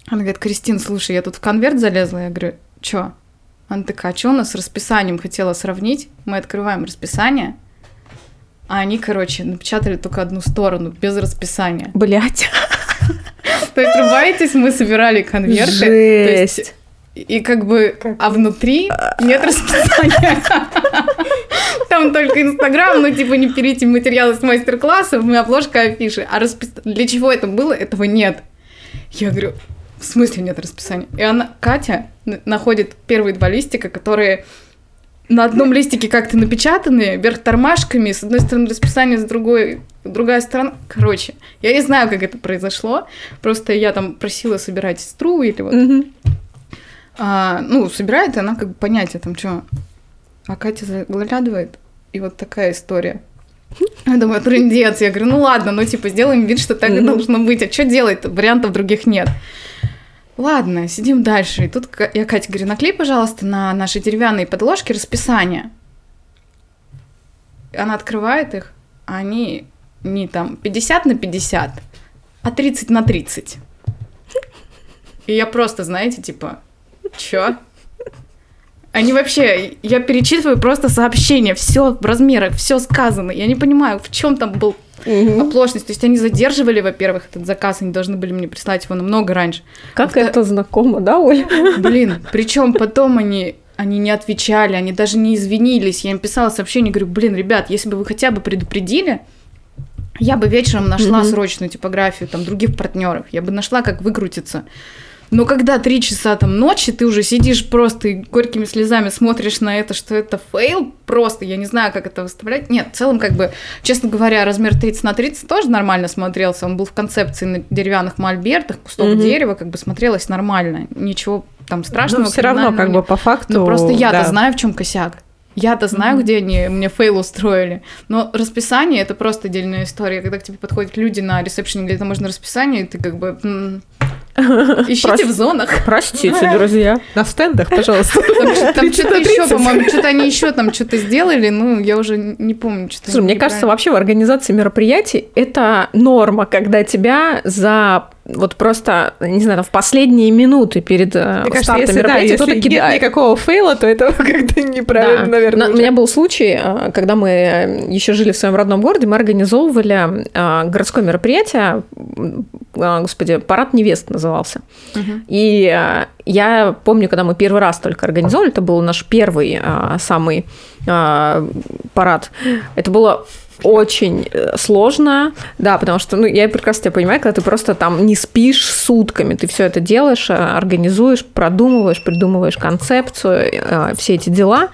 Она говорит, Кристин, слушай, я тут в конверт залезла. Я говорю, чё? Она такая, а чё у нас с расписанием хотела сравнить? Мы открываем расписание, а они, короче, напечатали только одну сторону, без расписания. Блять, То есть, рубаетесь, мы собирали конверты. жесть. и как бы, Как а внутри нет расписания. Там только Инстаграм, ну, типа, не перейти материалы с мастер-классов, и обложка афиши. А распис... для чего это было, этого нет. Я говорю, в смысле нет расписания? И она, Катя, находит первые два листика, которые на одном листике как-то напечатаны, вверх тормашками, с одной стороны расписание, с другой другая сторона. Короче, я не знаю, как это произошло. Просто я там просила собирать сестру или вот а, ну, собирает, и она как бы понятие там что. А Катя заглядывает, и вот такая история. Я думаю, трындец. Я говорю, ну ладно, ну типа сделаем вид, что так и должно быть. А что делать-то? Вариантов других нет. Ладно, сидим дальше. И тут я Кате говорю, наклей, пожалуйста, на наши деревянные подложки расписание. Она открывает их, а они не там 50 на 50, а 30 на 30. И я просто, знаете, типа, чё? Они вообще, я перечитываю просто сообщения, все в размерах, все сказано. Я не понимаю, в чем там был оплошность. То есть они задерживали, во-первых, этот заказ, они должны были мне прислать его намного раньше. Как Авто- это знакомо, да, Оль? Блин, причем потом они, они не отвечали, они даже не извинились. Я им писала сообщение, говорю, блин, ребят, если бы вы хотя бы предупредили, я бы вечером нашла Мгм. срочную типографию там других партнеров, я бы нашла, как выкрутиться. Но когда три часа там ночи, ты уже сидишь просто и горькими слезами смотришь на это, что это fail, просто, я не знаю, как это выставлять. Нет, в целом, как бы, честно говоря, размер 30 на 30 тоже нормально смотрелся. Он был в концепции на деревянных мольбертах, кустов Мгм. дерева, как бы смотрелось нормально. Ничего там страшного. Но все равно, как бы по факту. Ну просто я-то да. знаю, в чем косяк. Я-то знаю, Мгм. где они мне fail устроили. Но расписание это просто отдельная история. Когда к тебе подходят люди на ресепшене, где это можно расписание, и ты как бы м, ищите Прости. в зонах. Простите, друзья. На стендах, пожалуйста. Там, там 30 что-то еще, 30. по-моему, что-то они еще там что-то сделали, ну, я уже не помню, что Слушай, мне кажется, вообще в организации мероприятий это норма, когда тебя за вот просто, не знаю, в последние минуты перед э, Мне кажется, стартом если, да, мероприятия если кто-то нет кидает. никакого фейла, то это как-то неправильно, Да. наверное. Но У меня был случай, э, когда мы еще жили в своем родном городе, мы организовывали э, городское мероприятие, э, господи, парад невест назывался. Мгм. И э, я помню, когда мы первый раз только организовали, это был наш первый э, самый э, парад. Это было очень э, сложно, да, потому что, ну, я прекрасно тебя понимаю, когда ты просто там не спишь сутками, ты все это делаешь, э, организуешь, продумываешь, придумываешь концепцию, э, все эти дела,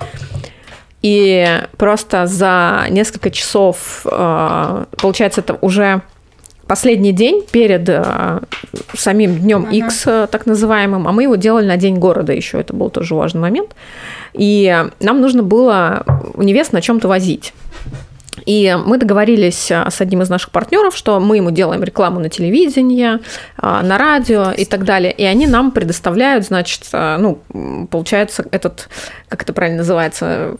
и просто за несколько часов, получается, это уже последний день перед э, самим днем Ага. X, э, так называемым, а мы его делали на День города еще, это был тоже важный момент. И нам нужно было невест на чем-то возить. И мы договорились э, с одним из наших партнеров, что мы ему делаем рекламу на телевидении, э, на радио и так далее. И они нам предоставляют, значит, э, ну, получается, этот, как это правильно называется,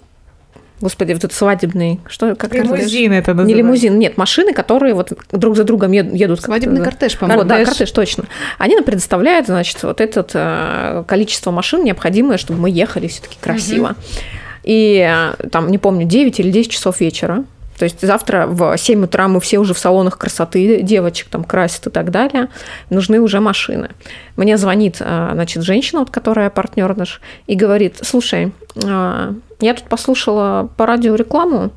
господи, вот этот свадебный, что, как это называется? Лимузин это Не называется. лимузин, нет, машины, которые вот друг за другом ед- едут. Свадебный это- кортеж, по-моему. вот, да, Кортеж. точно. Они нам предоставляют, значит, вот это количество машин необходимое, чтобы мы ехали все-таки красиво. И э, там, не помню, 9 или 10 часов вечера. То есть завтра в 7 утра мы все уже в салонах красоты, девочек там красят и так далее. Нужны уже машины. Мне звонит, э, значит, женщина, вот, которая партнер наш, и говорит, слушай, э, я тут послушала по радио рекламу,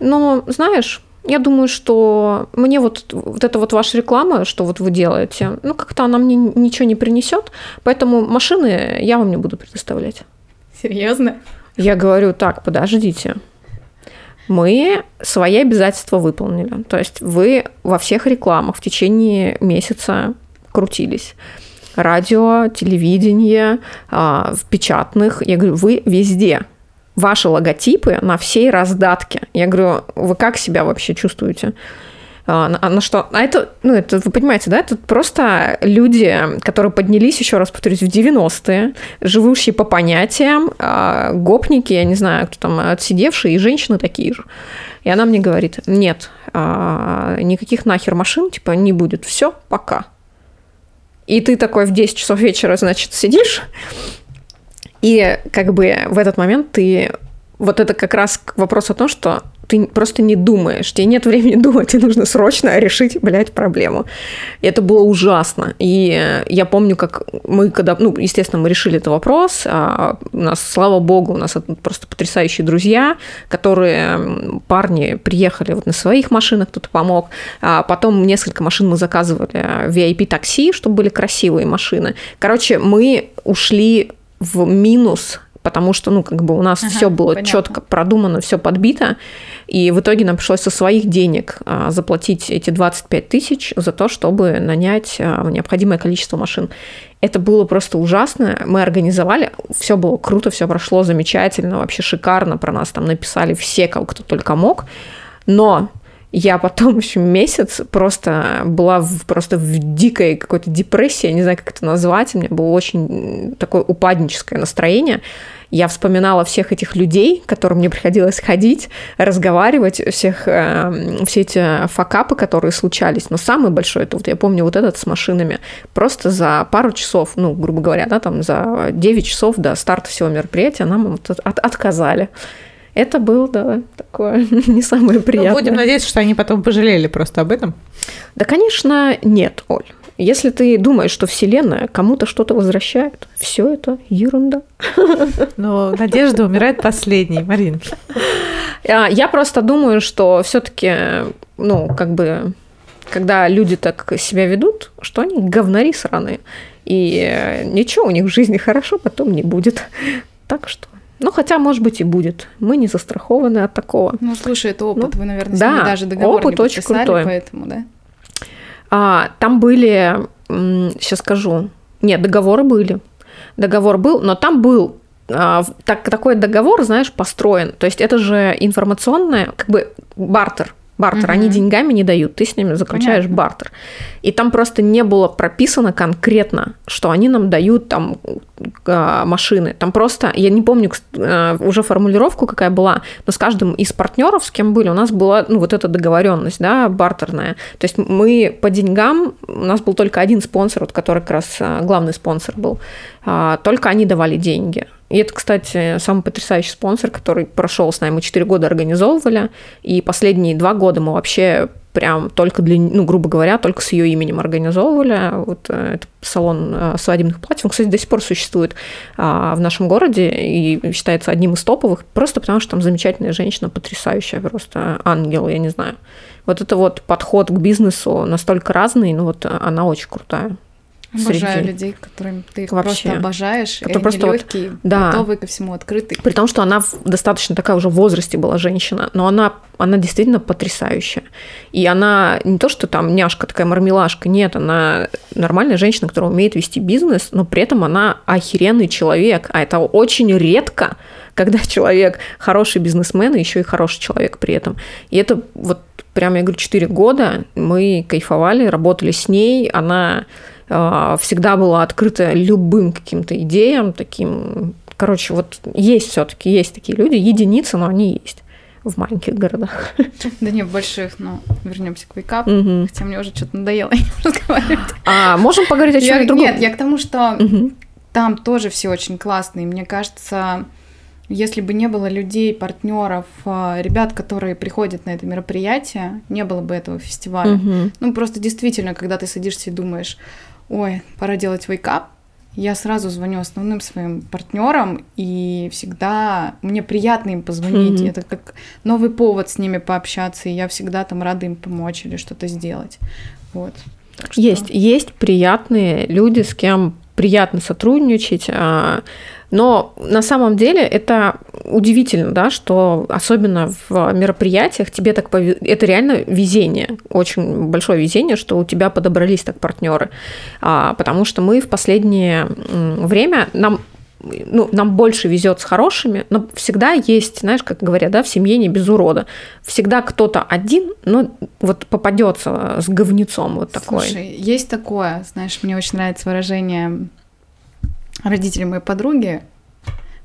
но, знаешь, я думаю, что мне вот, вот эта вот ваша реклама, что вот вы делаете, ну, как-то она мне ничего не принесет, поэтому машины я вам не буду предоставлять. Серьезно? Я говорю, так, подождите. Мы свои обязательства выполнили. То есть вы во всех рекламах в течение месяца крутились. Радио, телевидение, а, в печатных. Я говорю, вы везде. Ваши логотипы на всей раздатке. Я говорю, вы как себя вообще чувствуете? А, на, на что? А это, ну, это, вы понимаете, да, это просто люди, которые поднялись, еще раз повторюсь, в 90-е, живущие по понятиям, а, гопники, я не знаю, кто там, отсидевшие, и женщины такие же. И она мне говорит, нет, а, никаких нахер машин, типа, не будет, все, пока. И ты такой в 10 часов вечера, значит, сидишь, и как бы в этот момент ты... Вот это как раз вопрос о том, что ты просто не думаешь, тебе нет времени думать, тебе нужно срочно решить, блядь, проблему. И это было ужасно. И я помню, как мы, когда, ну, естественно, мы решили этот вопрос, а у нас, слава богу, у нас просто потрясающие друзья, которые, парни, приехали вот на своих машинах, кто-то помог, а потом несколько машин мы заказывали VIP-такси, чтобы были красивые машины. Короче, мы ушли в минус потому что, ну, как бы у нас Ага, все было понятно. четко продумано, все подбито, и в итоге нам пришлось со своих денег а, заплатить эти 25 тысяч за то, чтобы нанять а, необходимое количество машин. Это было просто ужасно. Мы организовали, все было круто, все прошло замечательно, вообще шикарно. Про нас там написали все, кого кто только мог. Но я потом еще месяц просто была в, просто в дикой какой-то депрессии, я не знаю, как это назвать, у меня было очень такое упадническое настроение. Я вспоминала всех этих людей, которым мне приходилось ходить, разговаривать, всех, э, все эти факапы, которые случались. Но самый большой, это вот я помню вот этот с машинами. Просто за пару часов, ну, грубо говоря, да, там за 9 часов до старта всего мероприятия нам от, от, отказали. Это было, да, такое не самое приятное. Ну, будем надеяться, что они потом пожалели просто об этом. Да, конечно, нет, Оль. Если ты думаешь, что Вселенная кому-то что-то возвращает, все это ерунда. Но надежда умирает последней, Марин. А, я просто думаю, что все-таки, ну, как бы, когда люди так себя ведут, что они говнари сраные. И ничего у них в жизни хорошо потом не будет. Так что ну, хотя, может быть, и будет. Мы не застрахованы от такого. Ну, слушай, это опыт. Ну, Вы, наверное, да, даже договор опыт не очень крутой. поэтому, да? А, там были, сейчас скажу, нет, договоры были. Договор был, но там был а, так, такой договор, знаешь, построен. То есть это же информационное, как бы бартер бартер. Угу. Они деньгами не дают, ты с ними заключаешь Понятно. бартер. И там просто не было прописано конкретно, что они нам дают там а, машины. Там просто, я не помню а, уже формулировку, какая была, но с каждым из партнеров, с кем были, у нас была ну, вот эта договоренность, да, бартерная. То есть мы по деньгам, у нас был только один спонсор, вот, который как раз а, главный спонсор был, только они давали деньги. И это, кстати, самый потрясающий спонсор, который прошел с нами. Мы 4 года организовывали, и последние два года мы вообще прям только для, ну, грубо говоря, только с ее именем организовывали. Вот э, это салон э, свадебных платьев, он, кстати, до сих пор существует а, в нашем городе и считается одним из топовых, просто потому что там замечательная женщина, потрясающая, просто ангел, я не знаю. Вот это вот подход к бизнесу настолько разный, но вот она очень крутая. Обожаю среди... людей, которым ты Вообще. просто обожаешь, которые и просто легкие, вот, да. готовые ко всему, открытые. При том, что она достаточно такая уже в возрасте была женщина, но она, она действительно потрясающая. И она не то, что там няшка такая мармелашка, нет, она нормальная женщина, которая умеет вести бизнес, но при этом она охеренный человек, а это очень редко, когда человек хороший бизнесмен и еще и хороший человек при этом. И это вот прям, я говорю, 4 года мы кайфовали, работали с ней, она всегда была открыта любым каким-то идеям, таким... Короче, вот есть все таки есть такие люди, единицы, но они есть в маленьких городах. Да не в больших, но вернемся к вейкапу, угу. хотя мне уже что-то надоело разговаривать. А можем поговорить о чем-то другом? Нет, я к тому, что угу. там тоже все очень классные. Мне кажется, если бы не было людей, партнеров, а, ребят, которые приходят на это мероприятие, не было бы этого фестиваля. Угу. Ну, просто действительно, когда ты садишься и думаешь, ой, пора делать вейкап, я сразу звоню основным своим партнерам, и всегда мне приятно им позвонить. Mm-hmm. Это как новый повод с ними пообщаться, и я всегда там рада им помочь или что-то сделать. Вот. Что... Есть, есть приятные люди, с кем приятно сотрудничать. Но на самом деле это удивительно, да, что особенно в мероприятиях тебе так повез... это реально везение, очень большое везение, что у тебя подобрались так партнеры, а, потому что мы в последнее время нам ну, нам больше везет с хорошими, но всегда есть, знаешь, как говорят, да, в семье не без урода. Всегда кто-то один, ну, вот попадется с говнецом вот такой. Слушай, есть такое, знаешь, мне очень нравится выражение родители моей подруги,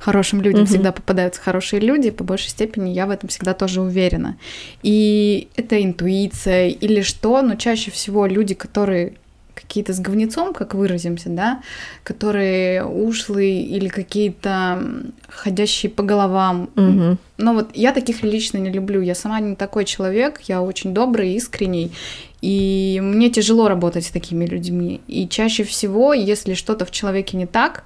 хорошим людям угу. всегда попадаются хорошие люди, по большей степени я в этом всегда тоже уверена. И это интуиция или что, но чаще всего люди, которые какие-то с говнецом, как выразимся, да, которые ушлые или какие-то ходящие по головам. Угу. Но вот я таких лично не люблю. Я сама не такой человек, я очень добрый, искренний. И мне тяжело работать с такими людьми. И чаще всего, если что-то в человеке не так,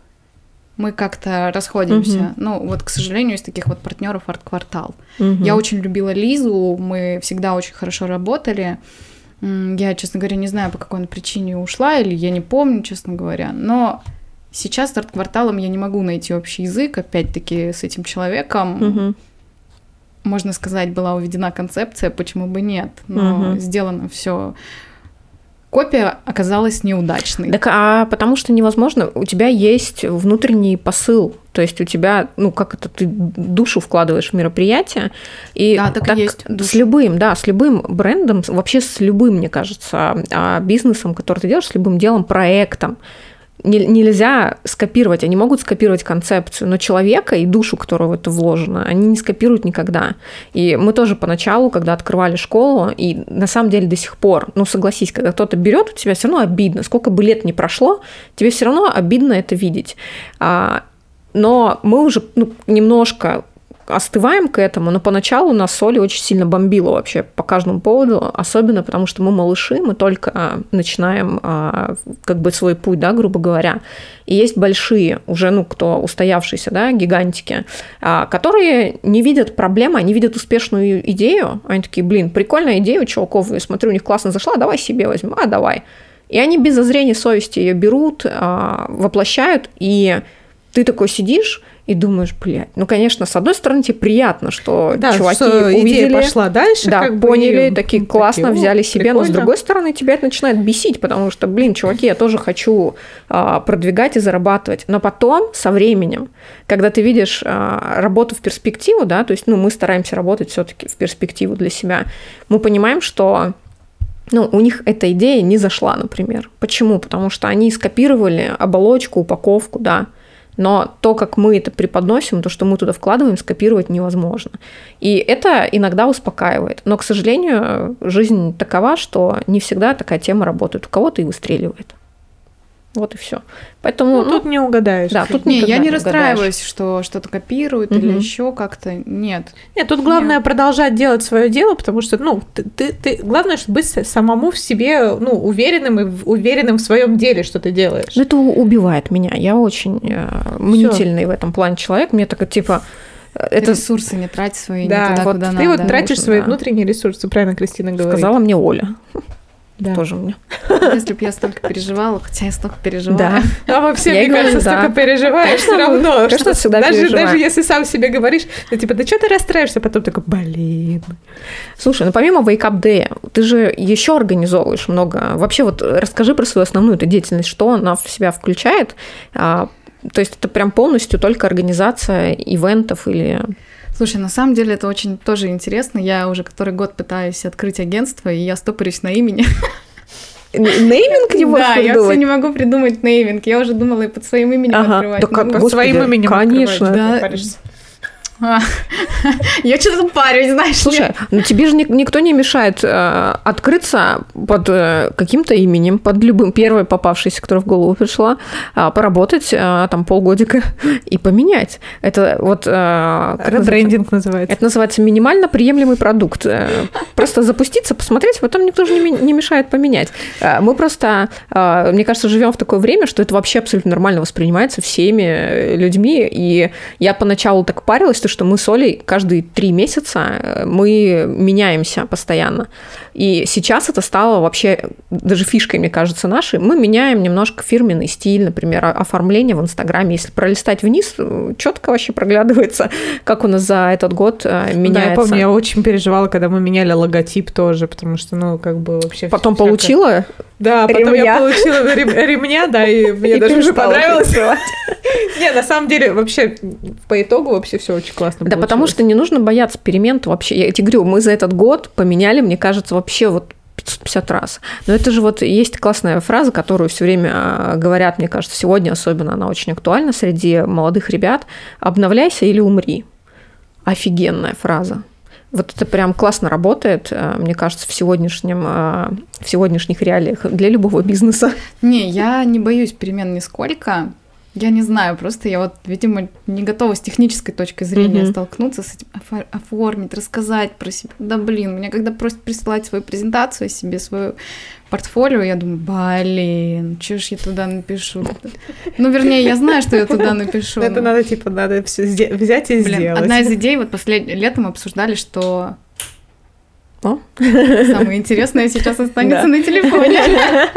мы как-то расходимся. Угу. Ну, вот, к сожалению, из таких вот партнеров арт-квартал. Угу. Я очень любила Лизу, мы всегда очень хорошо работали. Я, честно говоря, не знаю, по какой она причине ушла, или я не помню, честно говоря. Но сейчас с арт-кварталом я не могу найти общий язык, опять-таки, с этим человеком. Угу. Можно сказать, была уведена концепция, почему бы нет. Но угу. сделано все копия оказалась неудачной. Так, а потому что невозможно, у тебя есть внутренний посыл То есть у тебя, ну как это, ты душу вкладываешь в мероприятие. И Да, так и есть, С любым, да, с любым брендом, вообще с любым, мне кажется, а, бизнесом, который ты делаешь, с любым делом, проектом, не- нельзя скопировать, они могут скопировать концепцию, но человека и душу, которая в это вложена, они не скопируют никогда. И мы тоже поначалу, когда открывали школу, и на самом деле до сих пор, ну согласись, когда кто-то берет, у тебя все равно обидно, сколько бы лет ни прошло, тебе все равно обидно это видеть. А, но мы уже ну, немножко остываем к этому, но поначалу нас соли очень сильно бомбило вообще по каждому поводу, особенно потому что мы малыши, мы только а, начинаем а, как бы свой путь, да, грубо говоря. И есть большие, уже, ну, кто устоявшиеся, да, гигантики, а, которые не видят проблемы, они видят успешную идею, они такие, блин, прикольная идея у чуваков, я смотрю, у них классно зашла, давай себе возьмем, а, давай. И они без зазрения совести ее берут, воплощают, и ты такой сидишь и думаешь, блядь, ну, конечно, с одной стороны, тебе приятно, что Да, чуваки что увидели, идея пошла дальше, да, как бы, поняли, и, такие классно такие, «О, взяли себе, но с прикольно». другой стороны, тебя это начинает бесить, потому что, блин, чуваки, я тоже хочу а, продвигать и зарабатывать. Но потом, со временем, когда ты видишь а, работу в перспективу, да, то есть, ну, мы стараемся работать все-таки в перспективу для себя, мы понимаем, что ну, у них эта идея не зашла, например. Почему? Потому что они скопировали оболочку, упаковку, да. Но то, как мы это преподносим, то, что мы туда вкладываем, скопировать невозможно. И это иногда успокаивает. Но, к сожалению, жизнь такова, что не всегда такая тема работает. У кого-то и выстреливает. Вот и все. Поэтому, Ну, ну, тут не угадаешь. да, тут Не, я не расстраиваюсь, что что-то копируют или Мгм. еще как-то. Нет. Нет, тут главное продолжать делать свое дело, потому что, ну, ты, ты, ты- главное, чтобы быть самому в себе, ну, уверенным и уверенным в своем деле, что ты делаешь. Ну, это убивает меня. Я очень э, мнительный в этом плане человек. Мне так типа э, Это это ресурсы не трать свои да, не туда, вот куда ты надо. вот тратишь Нужно, свои да. внутренние ресурсы, правильно Кристина говорит. сказала мне Оля. Да. Тоже мне. Если бы я столько переживала, хотя я столько переживала. Да. А все, Я мне говорю, кажется, да. столько переживаешь Конечно, все равно. конечно, что всегда даже, переживаю. даже если сам себе говоришь, ну, типа, да что ты расстраиваешься, потом такой, блин. Слушай, ну помимо Wake Up Day, ты же еще организовываешь много. Вообще вот расскажи про свою основную эту деятельность, что она в себя включает. А, то есть это прям полностью только организация ивентов или... Слушай, на самом деле это очень тоже интересно. Я уже который год пытаюсь открыть агентство, и я стопорюсь на имени. Нейминг не можешь Да, я все придумать? не могу придумать нейминг. Я уже думала и под своим именем Ага. открывать. Да как- Ну, Под Господи, своим именем конечно. открывать, Да. Я что-то парюсь, знаешь. Слушай, ну тебе же ни- никто не мешает э, открыться под э, каким-то именем, под любым, первой попавшейся, которая в голову пришла, а, поработать э, там полгодика и поменять. Это вот... Ребрендинг называется. Это называется минимально приемлемый продукт. Просто запуститься, посмотреть, потом никто же не мешает поменять. Мы просто, мне кажется, живем в такое время, что это вообще абсолютно нормально воспринимается всеми людьми. И я поначалу так парилась, то, что мы с Олей каждые три месяца э, мы меняемся постоянно. И сейчас это стало вообще даже фишкой, мне кажется, нашей. Мы меняем немножко фирменный стиль, например, оформление в Инстаграме. Если пролистать вниз, четко вообще проглядывается, как у нас за этот год э, меняется. Да, я помню, я очень переживала, когда мы меняли логотип тоже, потому что, ну, как бы вообще... Потом всякое- Да, потом ремня. я получила рем- ремня, да, и мне и даже уже понравилось. Не, на самом деле, вообще, по итогу вообще все очень классно Да потому что не нужно бояться перемен вообще. Я тебе говорю, мы за этот год поменяли, мне кажется, вообще вот 550 раз. Но это же вот есть классная фраза, которую все время а, говорят, мне кажется, сегодня особенно она очень актуальна среди молодых ребят. Обновляйся или умри. Офигенная фраза. Вот это прям классно работает, а, мне кажется, в, сегодняшнем, а, в сегодняшних реалиях для любого бизнеса. Не, я не боюсь перемен нисколько. Я не знаю, просто я вот, видимо, не готова с технической точки зрения Мгм. столкнуться с этим, офо- оформить, рассказать про себя. Да блин, мне когда просят присылать свою презентацию о себе, свою портфолио, я думаю, блин, что ж я туда напишу? Ну, вернее, я знаю, что я туда напишу. Это надо, типа, надо все взять и сделать. одна из идей, вот последним летом обсуждали, что О. самое интересное сейчас останется Да. на телефоне.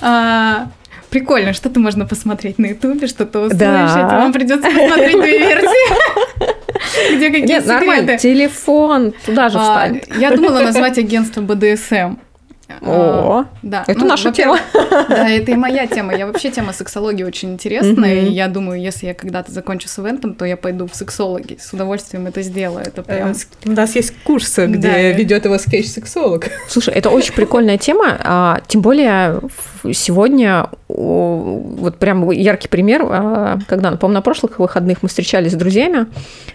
А, Прикольно, что-то можно посмотреть на Ютубе, что-то услышать. Да. Вам придется посмотреть две версии. Где какие Нет, нормально, секреты. телефон, туда же А, встань. Я думала назвать агентство БДСМ. О, Да. это ну, наша тема. Да, это и моя тема. Я вообще тема сексологии очень интересная. И я думаю, если я когда-то закончу с ивентом, то я пойду в сексологи. С удовольствием это сделаю. Это прям... Э, У нас есть курс, Да. где ведет его скетч-сексолог. Слушай, это очень прикольная тема, а, тем более сегодня вот прям яркий пример, а, когда, по-моему, на прошлых выходных мы встречались с друзьями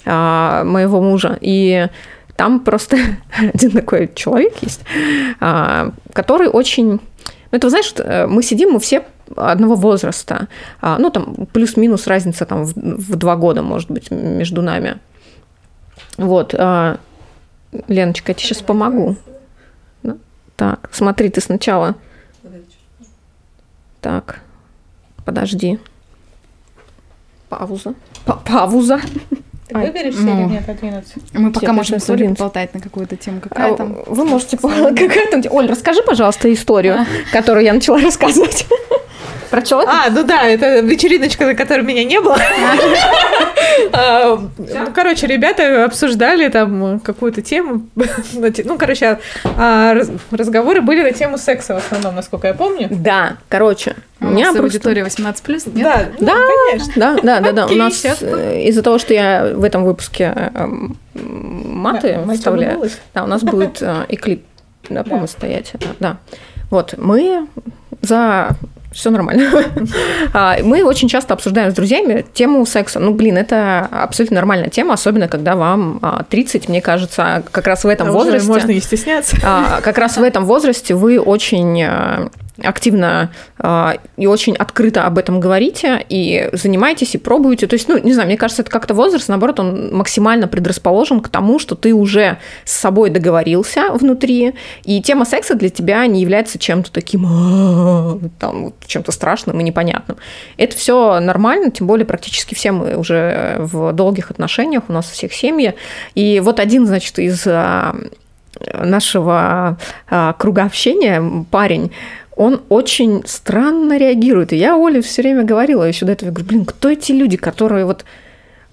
а, моего мужа, и там просто один такой человек есть, а, который очень... Ну, это, знаешь, э, мы сидим, мы все одного возраста, а, ну, там, плюс-минус разница там в, два года, может быть, между нами. Вот. а, Леночка, я тебе сейчас помогу. Так, смотри, ты сначала... Так, подожди. Пауза. Па- Пауза. Ты выберешь ну. или нет отвинуться? Мы пока Тебе можем с Олей поболтать на какую-то тему. Какая А, там? Вы можете... Какая там... Оль, расскажи, пожалуйста, историю, которую я начала рассказывать. Про человека? А, ну да, это вечериночка, на которой меня не было. А, Ну, короче, ребята обсуждали там какую-то тему. Ну, короче, а, раз- разговоры были на тему секса в основном, насколько я помню. Да, короче, у У меня просто... аудитория 18+, нет? Да, ну, Да. конечно. Да, да, да, да. У нас э, из-за того, что я в этом выпуске эм, маты вставляю, да, у нас будет э, и клип, да, по-моему, стоять. Да. Вот, мы за все нормально. А, Мы очень часто обсуждаем с друзьями тему секса. Ну, блин, это абсолютно нормальная тема, особенно когда вам а, 30, мне кажется, как раз в этом А возрасте. можно не стесняться. А, как раз в этом возрасте вы очень активно э, и очень открыто об этом говорите и занимаетесь и пробуете. То есть, ну, не знаю, мне кажется, это как-то возраст, наоборот, он максимально предрасположен к тому, что ты уже с собой договорился внутри, и тема секса для тебя не является чем-то таким «А, там, чем-то страшным и непонятным. Это все нормально, тем более практически все мы уже в долгих отношениях, у нас всех семьи. И вот один, значит, из а, нашего круга общения парень, он очень странно реагирует. И я Оле все время говорила еще до этого, я говорю, блин, кто эти люди, которые вот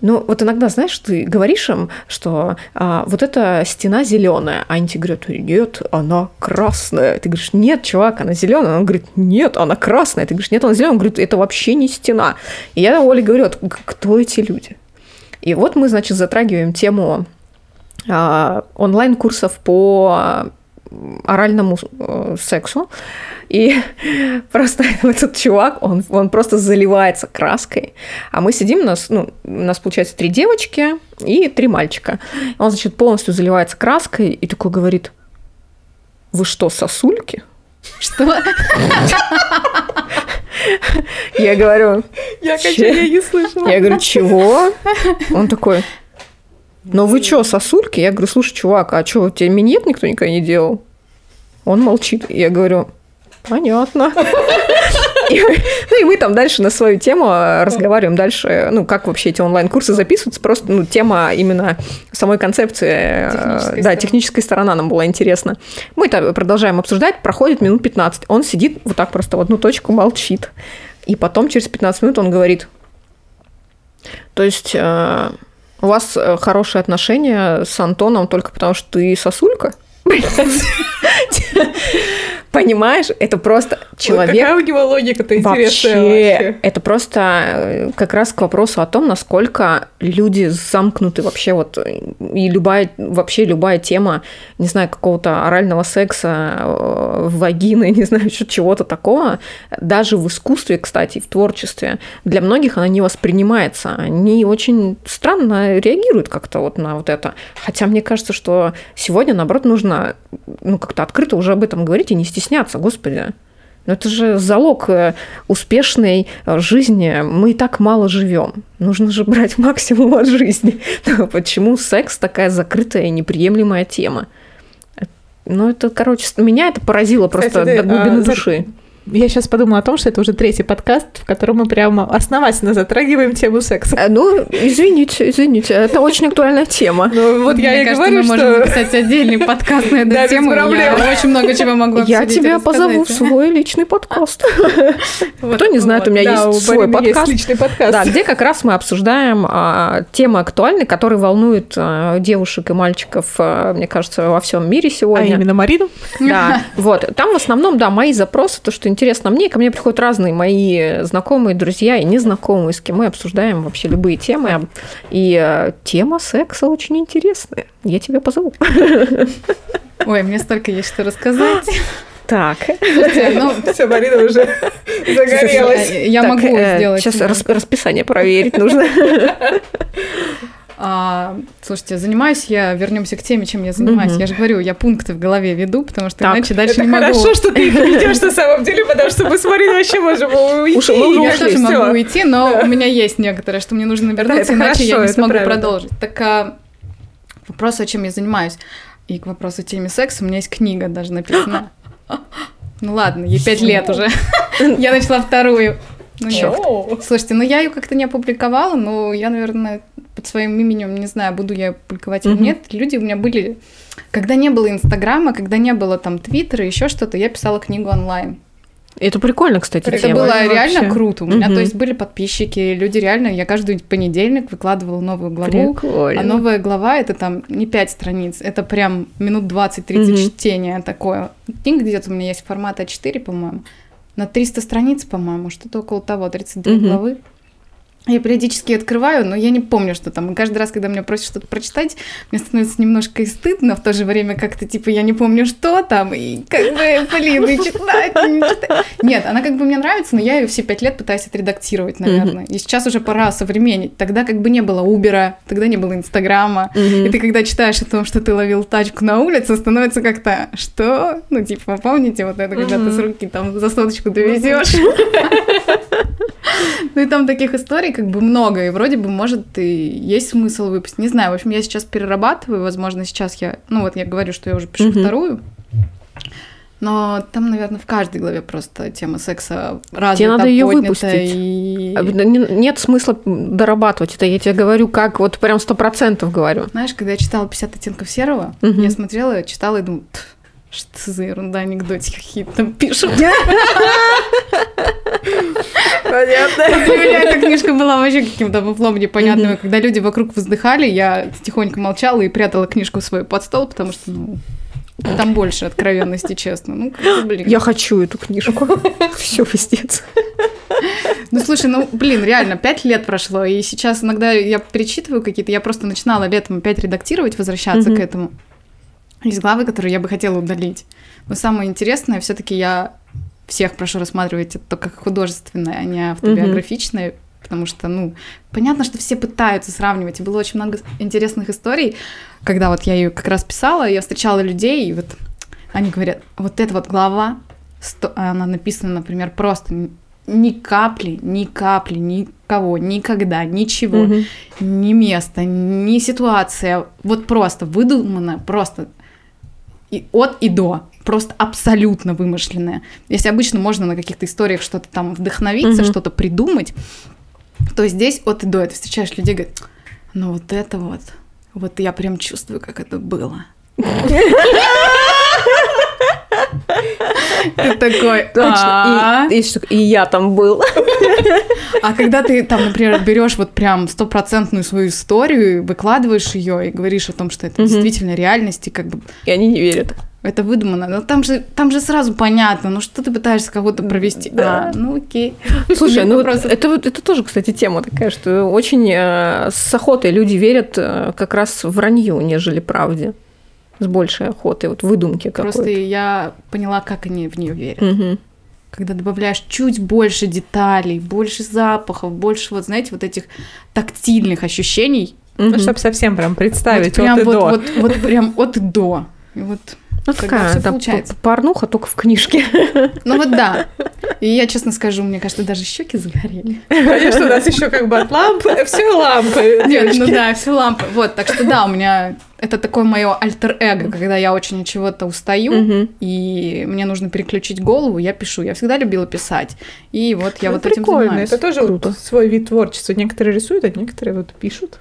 ну, вот иногда, знаешь, ты говоришь им, что а, вот эта стена зеленая, а они тебе говорят, нет, она красная. Ты говоришь, нет, чувак, она зеленая. Он говорит, нет, она красная. Ты говоришь, нет, она зеленая. Он говорит, это вообще не стена. И я Оле говорю, кто эти люди? И вот мы, значит, затрагиваем тему а, онлайн-курсов по оральному э, сексу. И просто этот чувак, он, он просто заливается краской. А мы сидим, у нас, ну, у нас получается три девочки и три мальчика. Он, значит, полностью заливается краской и такой говорит, вы что, сосульки? Что? Я говорю, Я, конечно, я не слышала. Я говорю, чего? Он такой, ну вы что, сосульки? Я говорю, слушай, чувак, а что, тебе минет никто никогда не делал? Он молчит. Я говорю, понятно. И ну и мы там дальше на свою тему э, разговариваем дальше, ну как вообще эти онлайн-курсы записываются, просто ну, тема именно самой концепции, э, Технической да, техническая сторона нам была интересна. Мы это продолжаем обсуждать, проходит минут 15, он сидит вот так просто в одну точку, молчит. И потом через 15 минут он говорит, то есть э, у вас э, хорошие отношения с Антоном только потому, что ты сосулька? Понимаешь, это просто человек Какая у него логика-то интересная Вообще, вообще. это просто э, как раз к вопросу о том, насколько люди замкнуты вообще вот и любая вообще любая тема, не знаю, какого-то орального секса, э, вагины, не знаю, чего-то такого, даже в искусстве, кстати, в творчестве, для многих она не воспринимается. Они очень странно реагируют как-то вот на вот это. Хотя мне кажется, что сегодня, наоборот, нужно ну, как-то открыто уже об этом говорить и не стесняться, господи. Ну, это же залог э, успешной э, жизни. Мы и так мало живем. Нужно же брать максимум от жизни. Почему секс такая закрытая и неприемлемая тема? Ну, это, короче, меня это поразило просто Кстати, ты, до глубины а, души. Я сейчас подумала о том, что это уже третий подкаст, в котором мы прямо основательно затрагиваем тему секса. Э, Ну, извините, извините, это очень актуальная тема. Ну, вот я Мне и кажется, говорю, мы можем что... записать отдельный подкаст на эту Да, без тему. проблем. Я очень много чего могу Я обсудить и тебя позову в свой личный подкаст. Вот, Кто не знает, у меня Да, есть свой Марины есть подкаст. личный подкаст. Да, где как раз мы обсуждаем а, темы актуальные, которые волнуют а, девушек и мальчиков, а, мне кажется, во всем мире А сегодня. именно Марину? Да, вот. Там в основном, да, мои запросы, то, что интересно мне. Ко мне приходят разные мои знакомые, друзья и незнакомые, с кем мы обсуждаем вообще любые темы. И э, тема секса очень интересная. Я тебя позову. Ой, мне столько есть что рассказать. Так. Слушайте, ну, Все, Марина уже загорелась. я Так, могу э, сделать. Сейчас расписание проверить нужно. А, слушайте, занимаюсь я, вернемся к теме, чем я занимаюсь. Мгм. Я же говорю, я пункты в голове веду, потому что Так. иначе дальше Это не могу. хорошо, что ты их ведешь на самом деле, потому что мы с Мариной вообще можем уйти. Уж мы уже Я ушли, тоже всё. могу уйти, но у меня есть некоторые, что мне нужно вернуться, это иначе я хорошо, не это смогу правильно. продолжить. Так а, вопрос, о чем я занимаюсь. И к вопросу теме секса у меня есть книга даже написана. Ну ладно, ей пять лет уже. Я начала вторую. Ну нет. Слушайте, ну я ее как-то не опубликовала, но я, наверное, под своим именем, не знаю, буду я публиковать или Мгм. нет. Люди у меня были... Когда не было Инстаграма, когда не было там Твиттера, еще что-то, я писала книгу онлайн. Это прикольно, кстати, Это тема. было вообще. реально круто. У меня, Мгм. то есть, были подписчики, люди реально... Я каждый понедельник выкладывала новую главу. Прикольно. А новая глава это там не 5 страниц, это прям минут 20-30 Мгм. чтения такое. Книга где-то у меня есть формат А4, по-моему. На 300 страниц, по-моему, что-то около того, 32 Мгм. главы. Я периодически открываю, но я не помню, что там. И каждый раз, когда меня просят что-то прочитать, мне становится немножко и стыдно, в то же время как-то, типа, я не помню, что там, и как бы, блин, и читать, и не читать. Нет, она как бы мне нравится, но я ее все пять лет пытаюсь отредактировать, наверное. И сейчас уже пора современнить. Тогда как бы не было Убера, тогда не было Инстаграма. Мгм. И ты, когда читаешь о том, что ты ловил тачку на улице, становится как-то, что? Ну, типа, помните вот это, когда ты с руки там за соточку довезешь? Ну и там таких историй как бы много, и вроде бы, может, и есть смысл выпустить. Не знаю, в общем, я сейчас перерабатываю, возможно, сейчас я... Ну вот я говорю, что я уже пишу вторую, но там, наверное, в каждой главе просто тема секса развита, Тебе надо поднята, выпустить. и- А, не- Нет смысла дорабатывать это. Я тебе говорю, как вот прям сто процентов говорю. Знаешь, когда я читала «50 оттенков серого», Мгм. я смотрела, читала и думала, «Пф, что за ерунда, анекдотики какие-то там пишут. Понятно. Для меня эта книжка была вообще каким-то фуфлом непонятным. Когда люди вокруг вздыхали, я тихонько молчала и прятала книжку свою под стол, потому что, ну, там больше откровенности, честно. Ну, блин. Я хочу эту книжку. Все, пиздец. Ну, слушай, ну, блин, реально, пять лет прошло, и сейчас иногда я перечитываю какие-то, я просто начинала летом опять редактировать, возвращаться к этому. Есть главы, которые я бы хотела удалить. Но самое интересное, все таки я всех прошу рассматривать это как художественное, а не автобиографичное, потому что, ну, понятно, что все пытаются сравнивать, и было очень много интересных историй, когда вот я ее как раз писала, я встречала людей, и вот они говорят, вот эта вот глава, она написана, например, просто ни капли, ни капли, никого, никогда, ничего, Мгм. ни место, ни ситуация, вот просто выдуманная, просто и от и до, просто абсолютно вымышленная. Если обычно можно на каких-то историях что-то там вдохновиться, Мгм. что-то придумать, то здесь от и до. Ты встречаешь людей, говорят, ну вот это вот, вот я прям чувствую, как это было. Ты такой, Точно. И- и что- И я там был. А когда ты там, например, берешь вот прям стопроцентную свою историю, выкладываешь ее и говоришь о том, что это действительно реальность, и как бы И они не верят. это выдумано, но там же, там же сразу понятно, ну что ты пытаешься кого-то провести? Да. А, ну окей. Слушай, ну вопросов. это, это тоже, кстати, тема такая, что очень э, с охотой люди верят э, как раз вранью, нежели правде. С большей охотой, вот выдумки Просто какой-то. я поняла, как они в нее верят. Мгм. Когда добавляешь чуть больше деталей, больше запахов, больше вот, знаете, вот этих тактильных ощущений. Ну, Мгм. чтобы совсем прям представить вот прям от и вот, до. вот, вот прям от и до. И вот Ну, такая, всё да, получается. порнуха только в книжке. Ну вот да. И я честно скажу, мне кажется, даже щеки загорели. Конечно, у нас еще как бы от лампы, все лампы. Нет, ну да, все лампы. Вот, так что да, у меня это такое мое альтер-эго, когда я очень от чего-то устаю, Мгм. и мне нужно переключить голову, я пишу. Я всегда любила писать. И вот я Ну, вот этим прикольно, занимаюсь. это тоже Круто. свой вид творчества. Некоторые рисуют, а некоторые вот пишут.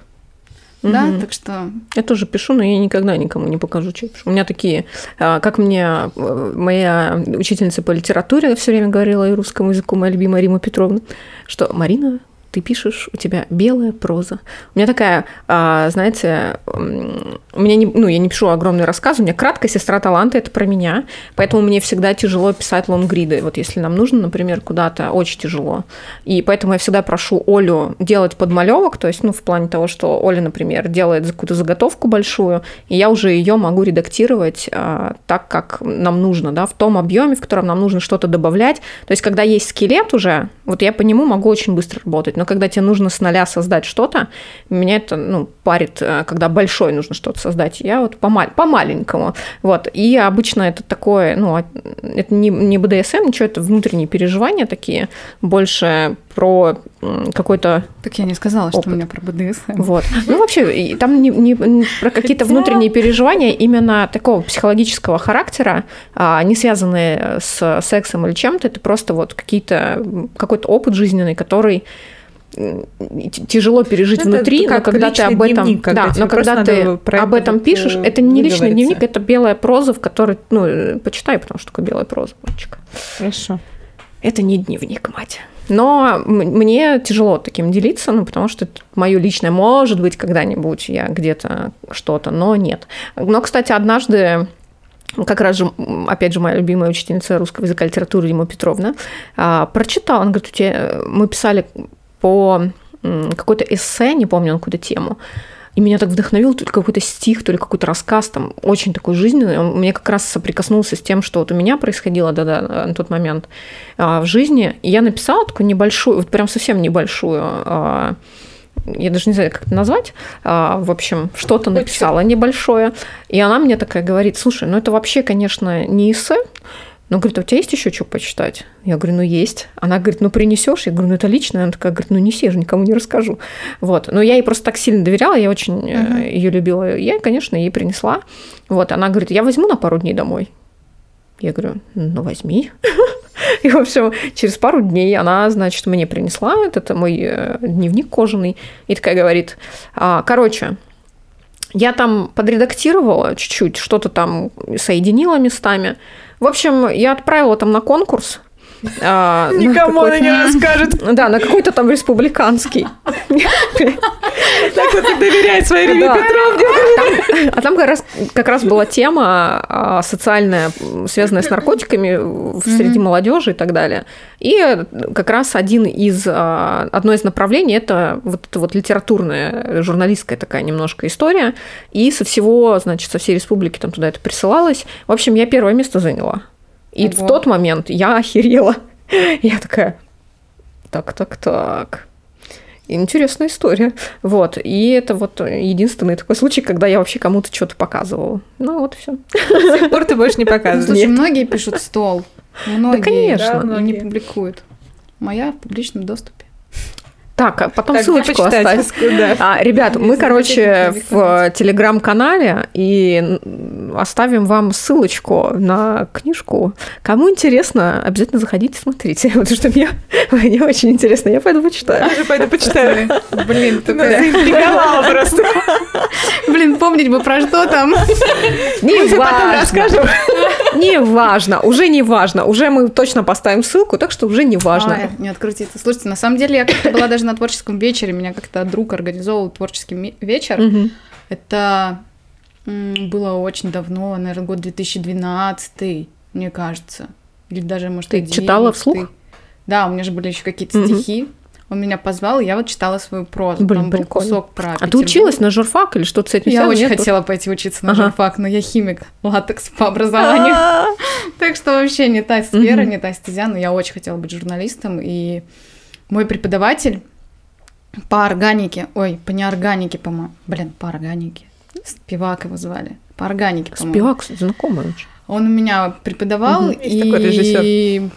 Да, Мгм. так что Я тоже пишу, но я никогда никому не покажу, что я пишу. У меня такие, а, как мне э, моя учительница по литературе все время говорила и русскому языку, моя любимая Рима Петровна, что Марина, ты пишешь, у тебя белая проза. У меня такая, а, знаете, у меня не, ну, я не пишу огромный рассказ, у меня краткая сестра таланта, это про меня, поэтому мне всегда тяжело писать лонгриды. Вот если нам нужно, например, куда-то, очень тяжело. И поэтому я всегда прошу Олю делать подмалевок, то есть, ну, в плане того, что Оля, например, делает какую-то заготовку большую, и я уже ее могу редактировать а, так, как нам нужно, да, в том объеме, в котором нам нужно что-то добавлять. То есть, когда есть скелет уже, вот я по нему могу очень быстро работать, но когда тебе нужно с нуля создать что-то, меня это, ну, парит, э, когда большой нужно что-то создать. Я вот по, по маленькому. Вот. И обычно это такое, ну, а- это не, не БДСМ, ничего, это внутренние переживания такие, больше про какой-то Так я не сказала, что Опыт. у меня про БДСМ. вот. Ну, вообще, там не, не- не про какие-то Хотя- внутренние переживания именно такого психологического характера, а, не связанные с сексом или чем-то. Это просто вот какие-то, какой-то опыт жизненный, который тяжело пережить Это внутри, но когда ты об этом, дневник, когда да, но когда ты об это этом пишешь, э, это не личный выговориться. дневник, это белая проза, в которой, ну, э, почитай, потому что такое белая проза, мальчик. Хорошо. Это не дневник, мать. Но мне тяжело таким делиться, ну, потому что мое личное, может быть, когда-нибудь я где-то что-то, но нет. Но, кстати, однажды как раз же, опять же, моя любимая учительница русского языка и литературы Дима Петровна а, прочитала, она говорит, у тебя, э, мы писали по какой-то эссе, не помню, на какую-то тему, и меня так вдохновил то ли какой-то стих, то ли какой-то рассказ, там, очень такой жизненный. Он мне как раз соприкоснулся с тем, что вот у меня происходило да-да, на тот момент а, в жизни. И я написала такую небольшую, вот прям совсем небольшую, а, я даже не знаю, как это назвать, а, в общем, что-то написала небольшое. И она мне такая говорит, слушай, ну это вообще, конечно, не эссе, но, говорит, а у тебя есть еще что почитать? Я говорю, ну есть. Она говорит, ну принесешь? Я говорю, ну это лично. Она такая говорит, ну неси, я же никому не расскажу. Вот. Но я ей просто так сильно доверяла, я очень Мгм. ее любила. Я, конечно, ей принесла. Вот. Она говорит, я возьму на пару дней домой. Я говорю, ну возьми. И, в общем, через пару дней она, значит, мне принесла этот мой э, дневник кожаный. И такая говорит, «А, короче, я там подредактировала чуть-чуть, что-то там соединила местами. В общем, я отправила там на конкурс. А, Никому она не расскажет. Да, на какой-то там республиканский. Так вот и доверяет своей Риме. Петровне. А там как раз, была тема а, социальная, связанная с наркотиками среди молодежи и так далее. И как раз один из, а, одно из направлений – это вот эта вот литературная, журналистская такая немножко история. И со всего, значит, со всей республики там туда это присылалось. В общем, я первое место заняла. И в Ого. тот момент я охерела. Я такая, так, так, так. Интересная история. Вот. И это вот единственный такой случай, когда я вообще кому-то что-то показывала. Ну вот все. С тех пор ты больше не показываешь. слушай, Нет. многие пишут стол. Многие. конечно. но не многие. публикуют. Моя в публичном доступе. Так, а потом Так, где ссылочку оставь. Да. А, ребят, мы, короче, в телеграм-канале и оставим вам ссылочку на книжку. Кому интересно, обязательно заходите, смотрите, потому что мне, мне очень интересно. Я пойду почитаю. Я же пойду почитаю. Блин, Ты заинтриговала просто. Блин, помнить бы про что там. Не важно. расскажем. Не важно, уже не важно. Уже мы точно поставим ссылку, так что уже не важно. Не открутиться. Слушайте, на самом деле я как-то была даже на творческом вечере. Меня как-то друг организовал творческий вечер. Это было очень давно, наверное, год 2012, мне кажется. Или даже, может, Ты 11. читала вслух? Да, у меня же были еще какие-то стихи. Он меня позвал, и я вот читала свою прозу. Блин, Там был прикольно. кусок про А ты училась на журфак или что-то с этим Я очень Нет? хотела пойти учиться на Ага. журфак, но я химик, латекс по образованию. А, Так что вообще не та сфера, не та стезя, но я очень хотела быть журналистом. И мой преподаватель по органике, ой, по неорганике, по-моему, блин, по органике, Спивак его звали, по органике, по-моему. Спивак, знакомый очень. Он у меня преподавал, Мгм. Есть такой и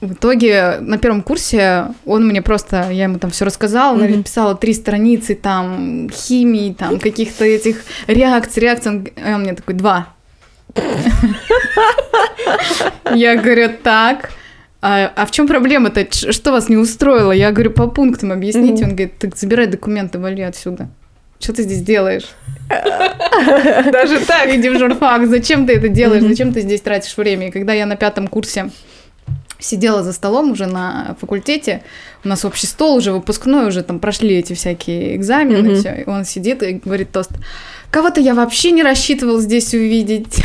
в итоге на первом курсе он мне просто, я ему там все рассказала, Мгм. написала три страницы там химии, там каких-то этих реакций, реакций, он, г- а он мне такой, два. Я говорю, так, а, а в чем проблема-то? Что вас не устроило? Я говорю, по пунктам объясните. Мгм. Он говорит, так забирай документы, вали отсюда. Что ты здесь делаешь? Даже так. Иди в журфак, зачем ты это делаешь, зачем ты здесь тратишь время? И когда я на пятом курсе сидела за столом уже на факультете, у нас общий стол уже выпускной, уже там прошли эти всякие экзамены, Мгм. всё, и он сидит и говорит тост. Кого-то я вообще не рассчитывал здесь увидеть.